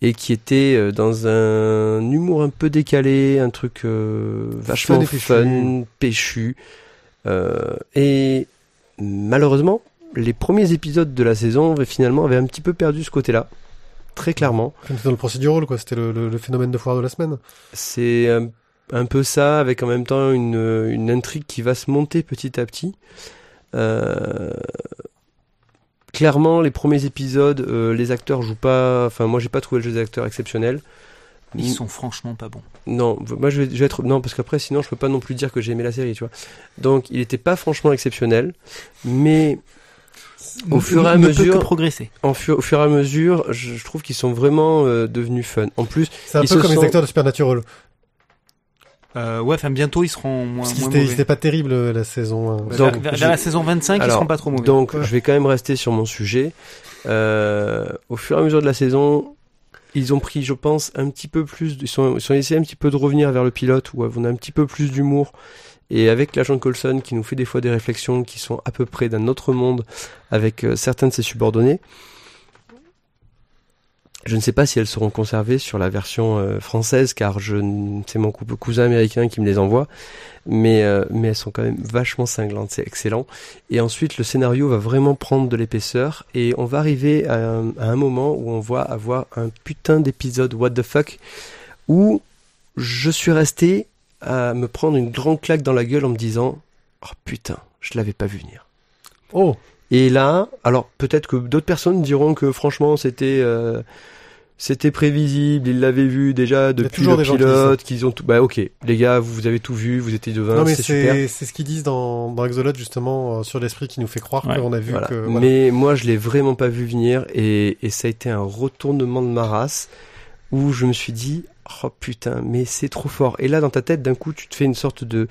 Et qui était euh, dans un humour un peu décalé, un truc euh, vachement Fun péchu. Euh, et malheureusement, les premiers épisodes de la saison avaient- finalement avaient un petit peu perdu ce côté-là, très clairement. C'était dans le procédural, quoi. C'était le, le, le phénomène de foire de la semaine. C'est un, un peu ça, avec en même temps une, une intrigue qui va se monter petit à petit. Euh, clairement, les premiers épisodes, euh, les acteurs jouent pas. Enfin, moi, j'ai pas trouvé le jeu des acteurs exceptionnel. Ils sont franchement pas bons. Non, moi je vais, je vais être non parce qu'après sinon je peux pas non plus dire que j'ai aimé la série, tu vois. Donc il était pas franchement exceptionnel, mais Au fur et à mesure- que progresser. en fu- au fur et à mesure, je, je trouve qu'ils sont vraiment euh, devenus fun. En plus, C'est un peu comme sont- les acteurs de Supernatural. Euh, ouais, enfin bientôt ils seront moins, moins mauvais. C'était pas terrible euh, la saison. hein. Donc, vers, la saison 25, ils Alors, seront pas trop mauvais. donc Ouais. je vais quand même rester sur mon sujet. Euh, au fur et à mesure de la saison, ils ont pris, je pense, un petit peu plus. Ils sont, ils sont essayés un petit peu de revenir vers le pilote où on a un petit peu plus d'humour. Et avec l'agent Coulson qui nous fait des fois des réflexions qui sont à peu près d'un autre monde avec euh, certains de ses subordonnés. Je ne sais pas si elles seront conservées sur la version euh, française car je c'est mon cou- cousin américain qui me les envoie, mais euh, mais elles sont quand même vachement cinglantes, c'est excellent. Et ensuite le scénario va vraiment prendre de l'épaisseur et on va arriver à un, à un moment où on va avoir un putain d'épisode what the fuck où je suis resté à me prendre une grande claque dans la gueule en me disant oh putain je l'avais pas vu venir. Oh, Et là, alors peut-être que d'autres personnes diront que franchement c'était euh, c'était prévisible, ils l'avaient vu déjà depuis toujours le des gens qui disent pilote, qu'ils ont tout. Bah ok, les gars, vous, vous avez tout vu, vous étiez devant, non mais c'est super. c'est c'est ce qu'ils disent dans, dans Exolot justement euh, sur l'esprit qui nous fait croire Ouais. qu'on a vu Voilà. que. voilà. Mais moi, je l'ai vraiment pas vu venir et, et ça a été un retournement de ma race où je me suis dit oh putain, mais c'est trop fort. Et là, dans ta tête, d'un coup, tu te fais une sorte de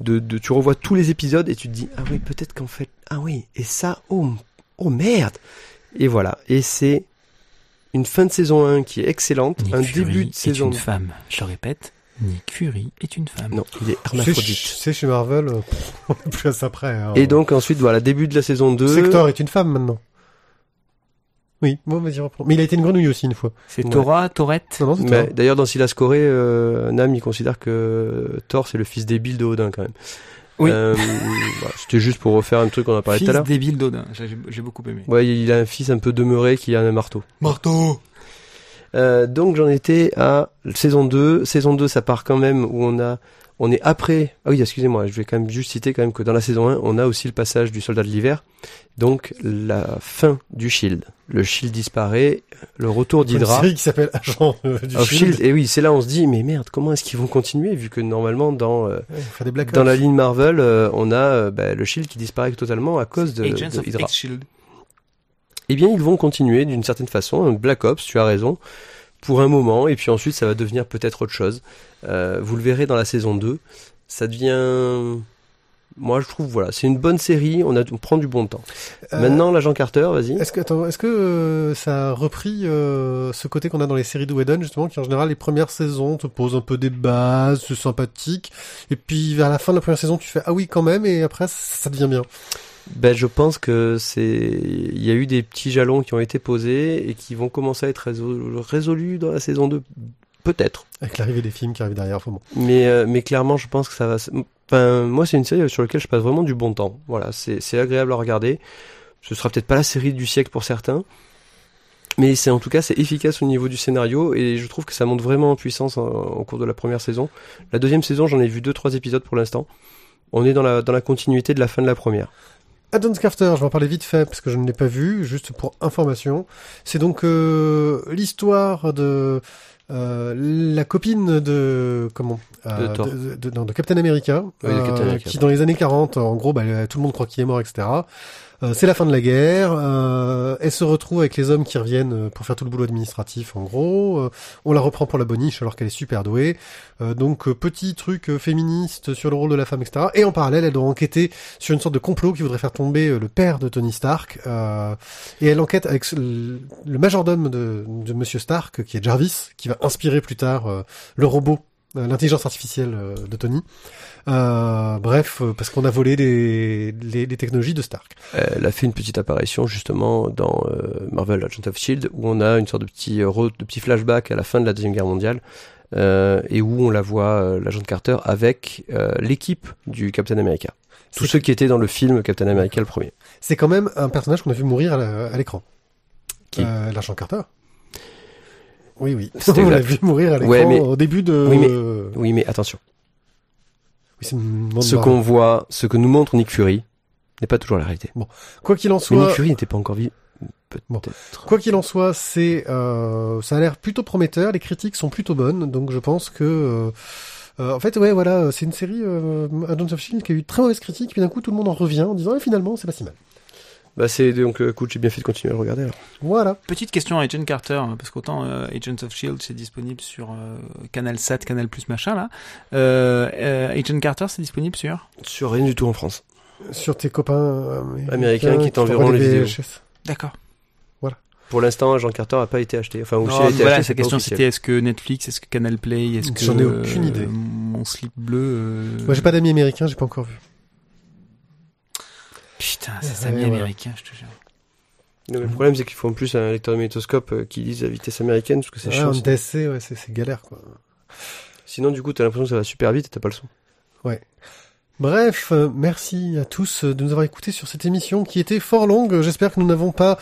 de, de tu revois tous les épisodes et tu te dis ah oui, peut-être qu'en fait ah oui et ça oh oh merde et voilà et c'est une fin de saison 1 qui est excellente, Nick un Fury début de est saison une femme. Je le répète, Nick Fury est une femme. non, il est C'est hermaphrodite. c'est chez Marvel, euh, [LAUGHS] on est plus à ça près. hein. Et donc ensuite voilà, début de la saison 2. Sector est une femme maintenant. Oui, bon, vas-y, reprends. Mais il a été une grenouille aussi une fois. C'est Ouais. Torette. Non, non, c'est Mais toi. d'ailleurs, dans Silas Corée, euh, Nam, il considère que Thor, c'est le fils débile de Odin, quand même. Oui. Euh, [LAUGHS] C'était juste pour refaire un truc qu'on a parlé tout à Fils l'heure. débile d'Odin. J'ai j'ai beaucoup aimé. Ouais, il a un fils un peu demeuré qui a un marteau. Marteau Euh, donc j'en étais à saison 2. Saison 2, ça part quand même où on a, on est après. Ah oui, excusez-moi, je vais quand même juste citer quand même que dans la saison 1, on a aussi le passage du soldat de l'hiver. Donc la fin du Shield. Le Shield disparaît, le retour Une d'Hydra. série qui s'appelle Agent euh, du Of Shield. Shield. Et oui, c'est là on se dit mais merde, comment est-ce qu'ils vont continuer vu que normalement dans euh, des dans la ligne Marvel, euh, on a euh, bah, le Shield qui disparaît totalement à cause de, Agents de of Hydra. X-Shield. Eh bien, ils vont continuer d'une certaine façon. un Black Ops, tu as raison, pour un moment, et puis ensuite ça va devenir peut-être autre chose. Euh, vous le verrez dans la saison 2. Ça devient moi je trouve voilà, c'est une bonne série, on, a, on prend du bon temps. Euh, Maintenant, l'agent Carter, vas-y. Est-ce que, attends, est-ce que euh, ça a repris euh, ce côté qu'on a dans les séries de Whedon, justement, qui en général, les premières saisons te posent un peu des bases, c'est sympathique, et puis vers la fin de la première saison, tu fais ah oui quand même, et après ça devient bien. Ben, je pense que c'est, il y a eu des petits jalons qui ont été posés et qui vont commencer à être résol- résolus dans la saison 2. Peut-être. Avec l'arrivée des films qui arrivent derrière, faut bon. Mais, euh, mais clairement, je pense que ça va. Enfin, moi, c'est une série sur laquelle je passe vraiment du bon temps. Voilà, c'est c'est agréable à regarder. Ce sera peut-être pas la série du siècle pour certains, mais c'est en tout cas c'est efficace au niveau du scénario et je trouve que ça monte vraiment en puissance en, au cours de la première saison. La deuxième saison, j'en ai vu deux trois épisodes pour l'instant. On est dans la dans la continuité de la fin de la première. Agent Carter, je vais en parler vite fait parce que je ne l'ai pas vu, juste pour information. C'est donc euh, l'histoire de euh, la copine de comment De Thor. de, de- non, de Captain America, Oui, Captain America. qui dans les années 40, en gros, bah, tout le monde croit qu'il est mort, etc. Euh, c'est la fin de la guerre. euh, elle se retrouve avec les hommes qui reviennent euh, pour faire tout le boulot administratif, en gros. On la reprend pour la boniche alors qu'elle est super douée. Donc petit truc féministe sur le rôle de la femme, etc. Et en parallèle, elle doit enquêter sur une sorte de complot qui voudrait faire tomber le père de Tony Stark. et elle enquête avec le, majordome de, de Monsieur Stark, qui est Jarvis, qui va inspirer plus tard le robot, l'intelligence artificielle euh, de Tony. Euh, bref, euh, parce qu'on a volé les, les, les technologies de Stark. Elle a fait une petite apparition justement dans euh, Marvel Agent of Shield où on a une sorte de petit euh, de petit flashback à la fin de la deuxième guerre mondiale euh, et où on la voit euh, l'agent Carter avec euh, l'équipe du Captain America. Tous ceux qui étaient dans le film Captain America le premier. C'est quand même un personnage qu'on a vu mourir à l'écran. Qui? Euh, L'agent Carter. Oui, oui. [LAUGHS] On l'a vu mourir à l'écran Ouais, mais- au début de... Oui, mais- Oui, Oui, mais attention. une Ce qu'on voit, ce que nous montre Nick Fury n'est pas toujours la réalité. Quoi qu'il en Mais Nick soit, Fury n'était pas encore vivant. Bon. Peut-être. quoi qu'il en soit, c'est, euh, ça a l'air plutôt prometteur. Les critiques sont plutôt bonnes, donc je pense que, euh, euh, en fait, ouais, voilà, c'est une série euh, Agents of Shield qui a eu très mauvaises critiques, puis d'un coup tout le monde en revient en disant, eh, finalement, c'est pas si mal. Bah c'est donc euh, écoute, j'ai bien fait de continuer à le regarder alors. Voilà. Petite question à Agent Carter, hein, parce qu'autant euh, Agents of Shield c'est disponible sur euh, Canal 7, Canal Plus machin là. Euh, euh, Agent Carter c'est disponible sur? Sur rien du tout en France. Sur tes copains euh, Américains qui t'enverront les vidéos. D'accord. Pour l'instant, Agent Carter n'a pas été acheté. Enfin, ou Non, a été voilà, acheté, sa question c'était est-ce que Netflix, est-ce que Canal Play, est-ce que J'en ai aucune idée. mon slip bleu. euh, Moi, j'ai pas d'amis américains, j'ai pas encore vu. Putain, c'est Ouais, ça, amis voilà. américains, je te jure. Non, mais le problème, c'est qu'il faut en plus un lecteur de magnétoscope euh, qui lise à vitesse américaine, parce que c'est Ouais, chiant. en. DSC, ouais, c'est c'est galère, quoi. Sinon, du coup, t'as l'impression que ça va super vite et t'as pas le son. Bref, euh, merci à tous euh, de nous avoir écoutés sur cette émission qui était fort longue. J'espère que nous n'avons pas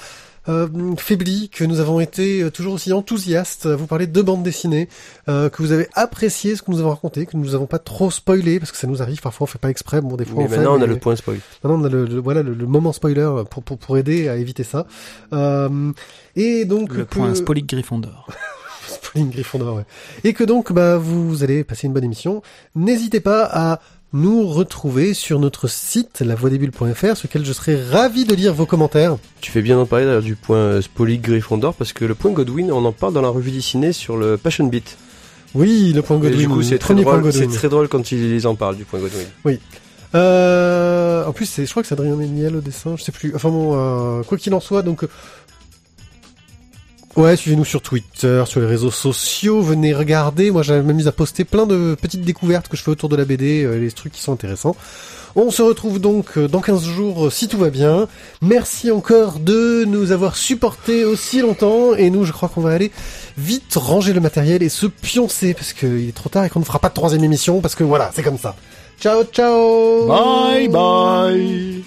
euh, faibli, que nous avons été euh, toujours aussi enthousiastes à vous parler de bande dessinée, euh, que vous avez apprécié ce que nous avons raconté, que nous nous avons pas trop spoilé, parce que ça nous arrive parfois, on fait pas exprès, bon des fois Mais on fait, maintenant, on a mais- le point spoil. Maintenant, on a le, le- voilà le, le moment spoiler pour, pour pour aider à éviter ça. Euh, et donc Le que- point Spolic Gryffondor. [LAUGHS] Gryffondor, ouais. Et que donc, bah, vous allez passer une bonne émission. N'hésitez pas à nous retrouver sur notre site, lavoidesbulles.fr, sur lequel je serai ravi de lire vos commentaires. Tu fais bien d'en parler d'ailleurs du point euh, Spolik Gryffondor, parce que le point Godwin, on en parle dans la revue dessinée sur le Passion Beat. Oui, le point Et Godwin. du coup, c'est très drôle, c'est Godwin. très drôle quand ils en parlent du point Godwin. Euh, en plus, je crois que c'est Adrien Méniel au dessin, je sais plus. Enfin bon, euh, quoi qu'il en soit, donc. Ouais, suivez-nous sur Twitter, sur les réseaux sociaux, venez regarder. Moi, j'avais m'amuse à poster plein de petites découvertes que je fais autour de la BD, euh, les trucs qui sont intéressants. On se retrouve donc euh, dans 15 jours euh, si tout va bien. Merci encore de nous avoir supportés aussi longtemps. Et nous, je crois qu'on va aller vite ranger le matériel et se pioncer parce qu'il est trop tard et qu'on ne fera pas de troisième émission parce que voilà, c'est comme ça. Ciao, ciao Bye bye